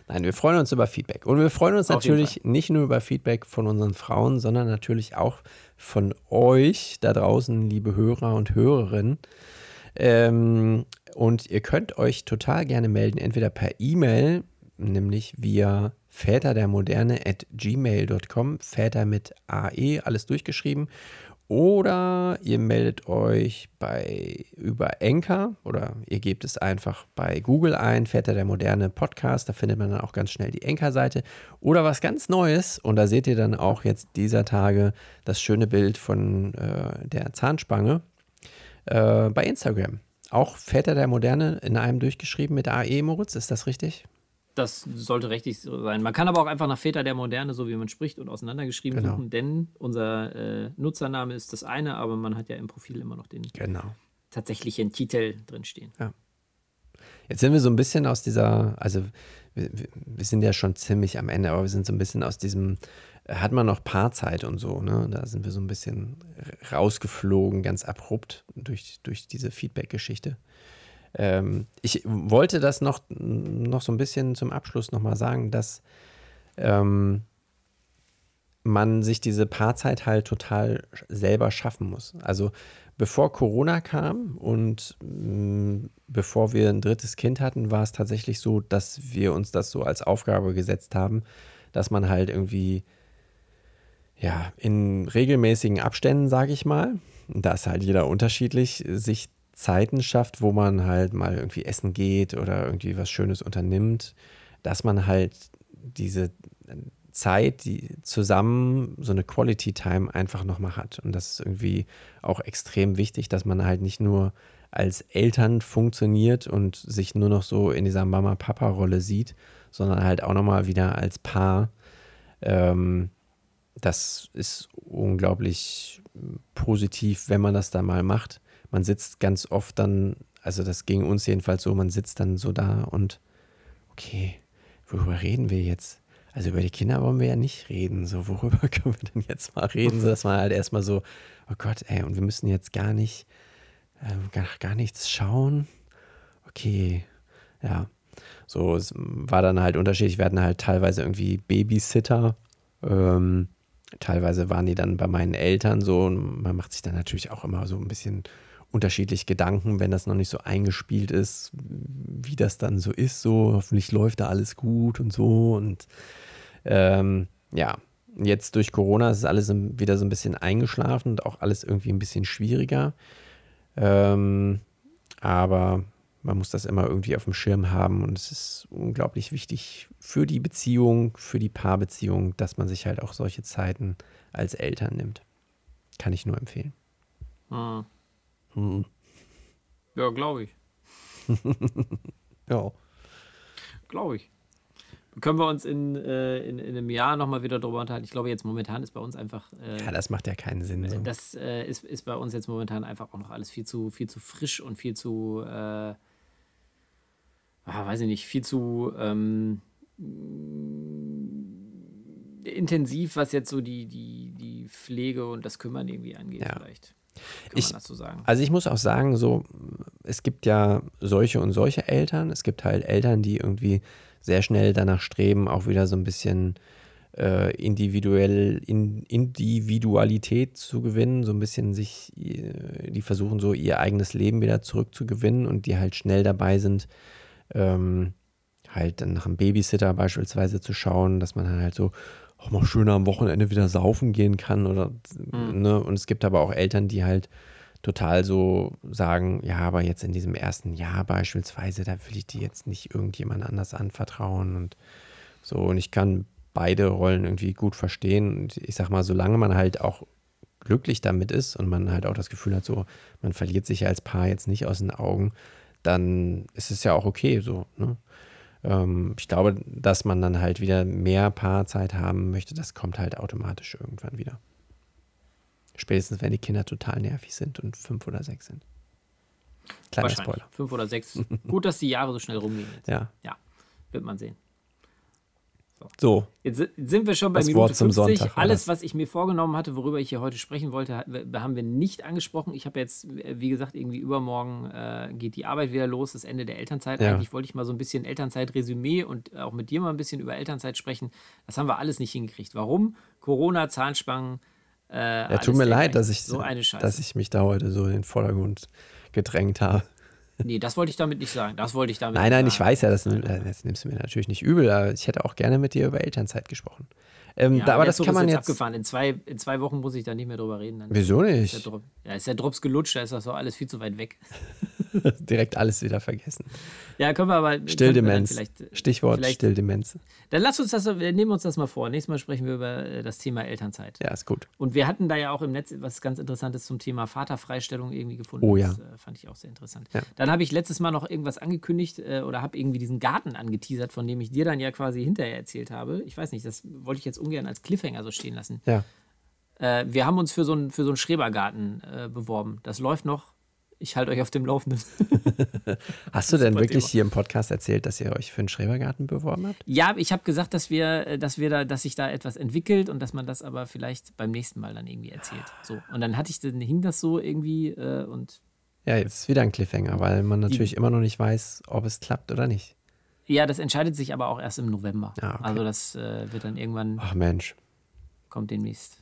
Nein, wir freuen uns über Feedback. Und wir freuen uns Auf natürlich nicht nur über Feedback von unseren Frauen, sondern natürlich auch von euch da draußen, liebe Hörer und Hörerinnen. Ähm, und ihr könnt euch total gerne melden, entweder per E-Mail nämlich via Väter der Moderne at gmail.com, Väter mit AE, alles durchgeschrieben. Oder ihr meldet euch bei über Enker oder ihr gebt es einfach bei Google ein, Väter der Moderne Podcast, da findet man dann auch ganz schnell die Enker-Seite. Oder was ganz Neues, und da seht ihr dann auch jetzt dieser Tage das schöne Bild von äh, der Zahnspange äh, bei Instagram. Auch Väter der Moderne in einem durchgeschrieben mit AE, Moritz, ist das richtig? Das sollte richtig so sein. Man kann aber auch einfach nach Väter der Moderne, so wie man spricht, und auseinandergeschrieben genau. suchen, denn unser äh, Nutzername ist das eine, aber man hat ja im Profil immer noch den genau. tatsächlichen Titel drinstehen. Ja. Jetzt sind wir so ein bisschen aus dieser, also wir, wir sind ja schon ziemlich am Ende, aber wir sind so ein bisschen aus diesem, hat man noch Paarzeit und so, ne? Da sind wir so ein bisschen rausgeflogen, ganz abrupt durch, durch diese Feedback-Geschichte. Ähm, ich wollte das noch, noch so ein bisschen zum Abschluss nochmal sagen, dass ähm, man sich diese Paarzeit halt total selber schaffen muss. Also bevor Corona kam und mh, mm, bevor wir ein drittes Kind hatten, war es tatsächlich so, dass wir uns das so als Aufgabe gesetzt haben, dass man halt irgendwie ja in regelmäßigen Abständen, sage ich mal, da ist halt jeder unterschiedlich, sich Zeiten schafft, wo man halt mal irgendwie essen geht oder irgendwie was Schönes unternimmt, dass man halt diese Zeit, die zusammen so eine Quality Time einfach nochmal hat. Und das ist irgendwie auch extrem wichtig, dass man halt nicht nur als Eltern funktioniert und sich nur noch so in dieser Mama-Papa-Rolle sieht, sondern halt auch nochmal wieder als Paar. Ähm, das ist unglaublich positiv, wenn man das da mal macht. Man sitzt ganz oft dann, also das ging uns jedenfalls so, man sitzt dann so da und okay, worüber reden wir jetzt? Also über die Kinder wollen wir ja nicht reden. So, worüber können wir denn jetzt mal reden? So, dass man halt erstmal so, oh Gott, ey, und wir müssen jetzt gar nicht, äh, gar, gar nichts schauen. Okay, ja. So, es war dann halt unterschiedlich. Wir hatten halt teilweise irgendwie Babysitter. Ähm, teilweise waren die dann bei meinen Eltern so. Und man macht sich dann natürlich auch immer so ein bisschen unterschiedlich Gedanken, wenn das noch nicht so eingespielt ist, wie das dann so ist. So, hoffentlich läuft da alles gut und so. Und ähm, ja, jetzt durch Corona ist alles wieder so ein bisschen eingeschlafen und auch alles irgendwie ein bisschen schwieriger. Ähm, aber man muss das immer irgendwie auf dem Schirm haben und es ist unglaublich wichtig für die Beziehung, für die Paarbeziehung, dass man sich halt auch solche Zeiten als Eltern nimmt. Kann ich nur empfehlen. Ah. Hm. Ja, glaube ich. ja. Glaube ich. Können wir uns in, äh, in, in einem Jahr nochmal wieder drüber unterhalten? Ich glaube, jetzt momentan ist bei uns einfach. Äh, ja, das macht ja keinen Sinn. So. Das äh, ist, ist bei uns jetzt momentan einfach auch noch alles viel zu, viel zu frisch und viel zu. Äh, ah, weiß ich nicht, viel zu. Ähm, intensiv, was jetzt so die, die, die Pflege und das Kümmern irgendwie angeht, ja. vielleicht. Kann ich, dazu sagen. Also ich muss auch sagen, so, es gibt ja solche und solche Eltern. Es gibt halt Eltern, die irgendwie sehr schnell danach streben, auch wieder so ein bisschen äh, individuell in, Individualität zu gewinnen, so ein bisschen sich, äh, die versuchen so ihr eigenes Leben wieder zurückzugewinnen und die halt schnell dabei sind, ähm, halt dann nach einem Babysitter beispielsweise zu schauen, dass man halt so, auch mal schöner am Wochenende wieder saufen gehen kann oder mhm. ne? Und es gibt aber auch Eltern, die halt total so sagen, ja, aber jetzt in diesem ersten Jahr beispielsweise, da will ich die jetzt nicht irgendjemand anders anvertrauen und so. Und ich kann beide Rollen irgendwie gut verstehen. Und ich sag mal, solange man halt auch glücklich damit ist und man halt auch das Gefühl hat, so, man verliert sich als Paar jetzt nicht aus den Augen, dann ist es ja auch okay so. Ne? Ähm, ich glaube, dass man dann halt wieder mehr Paarzeit haben möchte, das kommt halt automatisch irgendwann wieder. Spätestens, wenn die Kinder total nervig sind und fünf oder sechs sind. Kleiner Spoiler. Fünf oder sechs. Gut, dass die Jahre so schnell rumgehen jetzt. Ja. Ja, wird man sehen. So. Jetzt sind wir schon bei das Minute Wort 50. Sonntag, Alles, was ich mir vorgenommen hatte, worüber ich hier heute sprechen wollte, haben wir nicht angesprochen. Ich habe jetzt, wie gesagt, irgendwie übermorgen äh, geht die Arbeit wieder los, das Ende der Elternzeit. Ja. Eigentlich wollte ich mal so ein bisschen Elternzeit-Resümee und auch mit dir mal ein bisschen über Elternzeit sprechen. Das haben wir alles nicht hingekriegt. Warum? Corona, Zahnspangen. Äh, ja, tut mir leid, dass ich, so dass ich mich da heute so in den Vordergrund gedrängt habe. Nee, das wollte ich damit nicht sagen. Das wollte ich damit Nein, nein, ich weiß ja, das, das, nimmst du mir natürlich nicht übel, aber ich hätte auch gerne mit dir über Elternzeit gesprochen. Ähm, ja, da, aber das kann man jetzt, jetzt abgefahren. In zwei, in zwei Wochen muss ich da nicht mehr drüber reden. Dann Wieso nicht? Ist der, ja, ist der Drops gelutscht, da ist das so alles viel zu weit weg. Direkt alles wieder vergessen. Ja, können wir aber. Stilldemenz. Wir Stichwort vielleicht, Stilldemenz. Dann lass uns das, wir nehmen uns das mal vor. Nächstes Mal sprechen wir über äh, das Thema Elternzeit. Ja, ist gut. Und wir hatten da ja auch im Netz was ganz Interessantes zum Thema Vaterfreistellung irgendwie gefunden. Oh ja. Das äh, fand ich auch sehr interessant. Ja. Dann habe ich letztes Mal noch irgendwas angekündigt äh, oder habe irgendwie diesen Garten angeteasert, von dem ich dir dann ja quasi hinterher erzählt habe. Ich weiß nicht, das wollte ich jetzt ungern als Cliffhanger so stehen lassen. Ja. Äh, wir haben uns für so einen, für so einen Schrebergarten äh, beworben. Das läuft noch Ich halte euch auf dem Laufenden. Hast du denn wirklich Thema. hier im Podcast erzählt, dass ihr euch für den Schrebergarten beworben habt? Ja, ich habe gesagt, dass wir, äh, dass wir da, dass sich da etwas entwickelt und dass man das aber vielleicht beim nächsten Mal dann irgendwie erzählt. So. Und dann hatte ich, dann hing das so irgendwie äh, und Ja, jetzt ist wieder ein Cliffhanger, weil man natürlich immer noch nicht weiß, ob es klappt oder nicht. ja, das entscheidet sich aber auch erst im November. Ah, okay. Also das äh, wird dann irgendwann, Ach Mensch. kommt demnächst,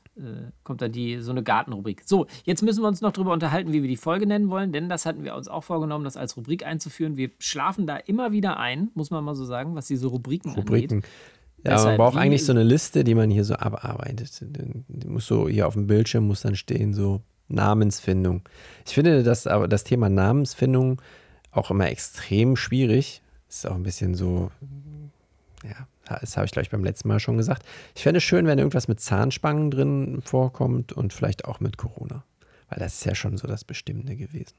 kommt dann die, so eine Gartenrubrik. So, jetzt müssen wir uns noch darüber unterhalten, wie wir die Folge nennen wollen, denn das hatten wir uns auch vorgenommen, das als Rubrik einzuführen. Wir schlafen da immer wieder ein, muss man mal so sagen, was diese Rubriken, angeht. Rubriken. Ja, man braucht eigentlich so eine Liste, die man hier so abarbeitet. Die muss so hier auf dem Bildschirm muss dann stehen, so Namensfindung. Ich finde das aber das Thema Namensfindung auch immer extrem schwierig. Ist auch ein bisschen so, ja, das habe ich glaube ich beim letzten Mal schon gesagt. Ich fände es schön, wenn irgendwas mit Zahnspangen drin vorkommt und vielleicht auch mit Corona. Weil das ist ja schon so das Bestimmende gewesen.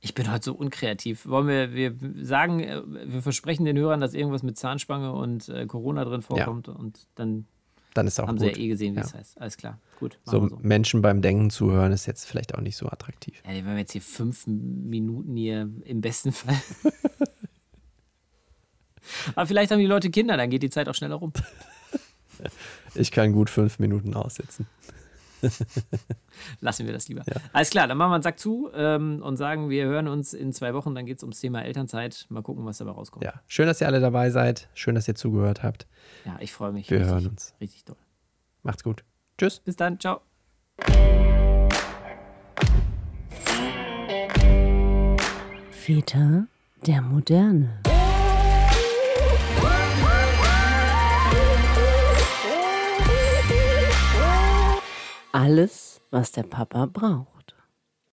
Ich bin heute so unkreativ. Wollen wir, wir sagen, äh, wir versprechen den Hörern, dass irgendwas mit Zahnspange und äh, Corona drin vorkommt und dann Dann ist auch haben gut. sie ja eh gesehen, wie Ja. es heißt. Alles klar, gut. so, so. Menschen beim Denken zuhören ist jetzt vielleicht auch nicht so attraktiv. Ja, wenn wir jetzt hier fünf Minuten hier im besten Fall. Aber vielleicht haben die Leute Kinder, dann geht die Zeit auch schneller rum. Ich kann gut fünf Minuten aussitzen. Lassen wir das lieber. Alles klar, dann machen wir einen Sack zu ähm, und sagen, wir hören uns in zwei Wochen. Dann geht es ums Thema Elternzeit. Mal gucken, was dabei rauskommt. Ja, schön, dass ihr alle dabei seid. Schön, dass ihr zugehört habt. Ja, ich freue mich. Wir richtig, hören uns. Richtig doll. Macht's gut. Tschüss. Bis dann, ciao. Väter der Moderne. Alles, was der Papa braucht.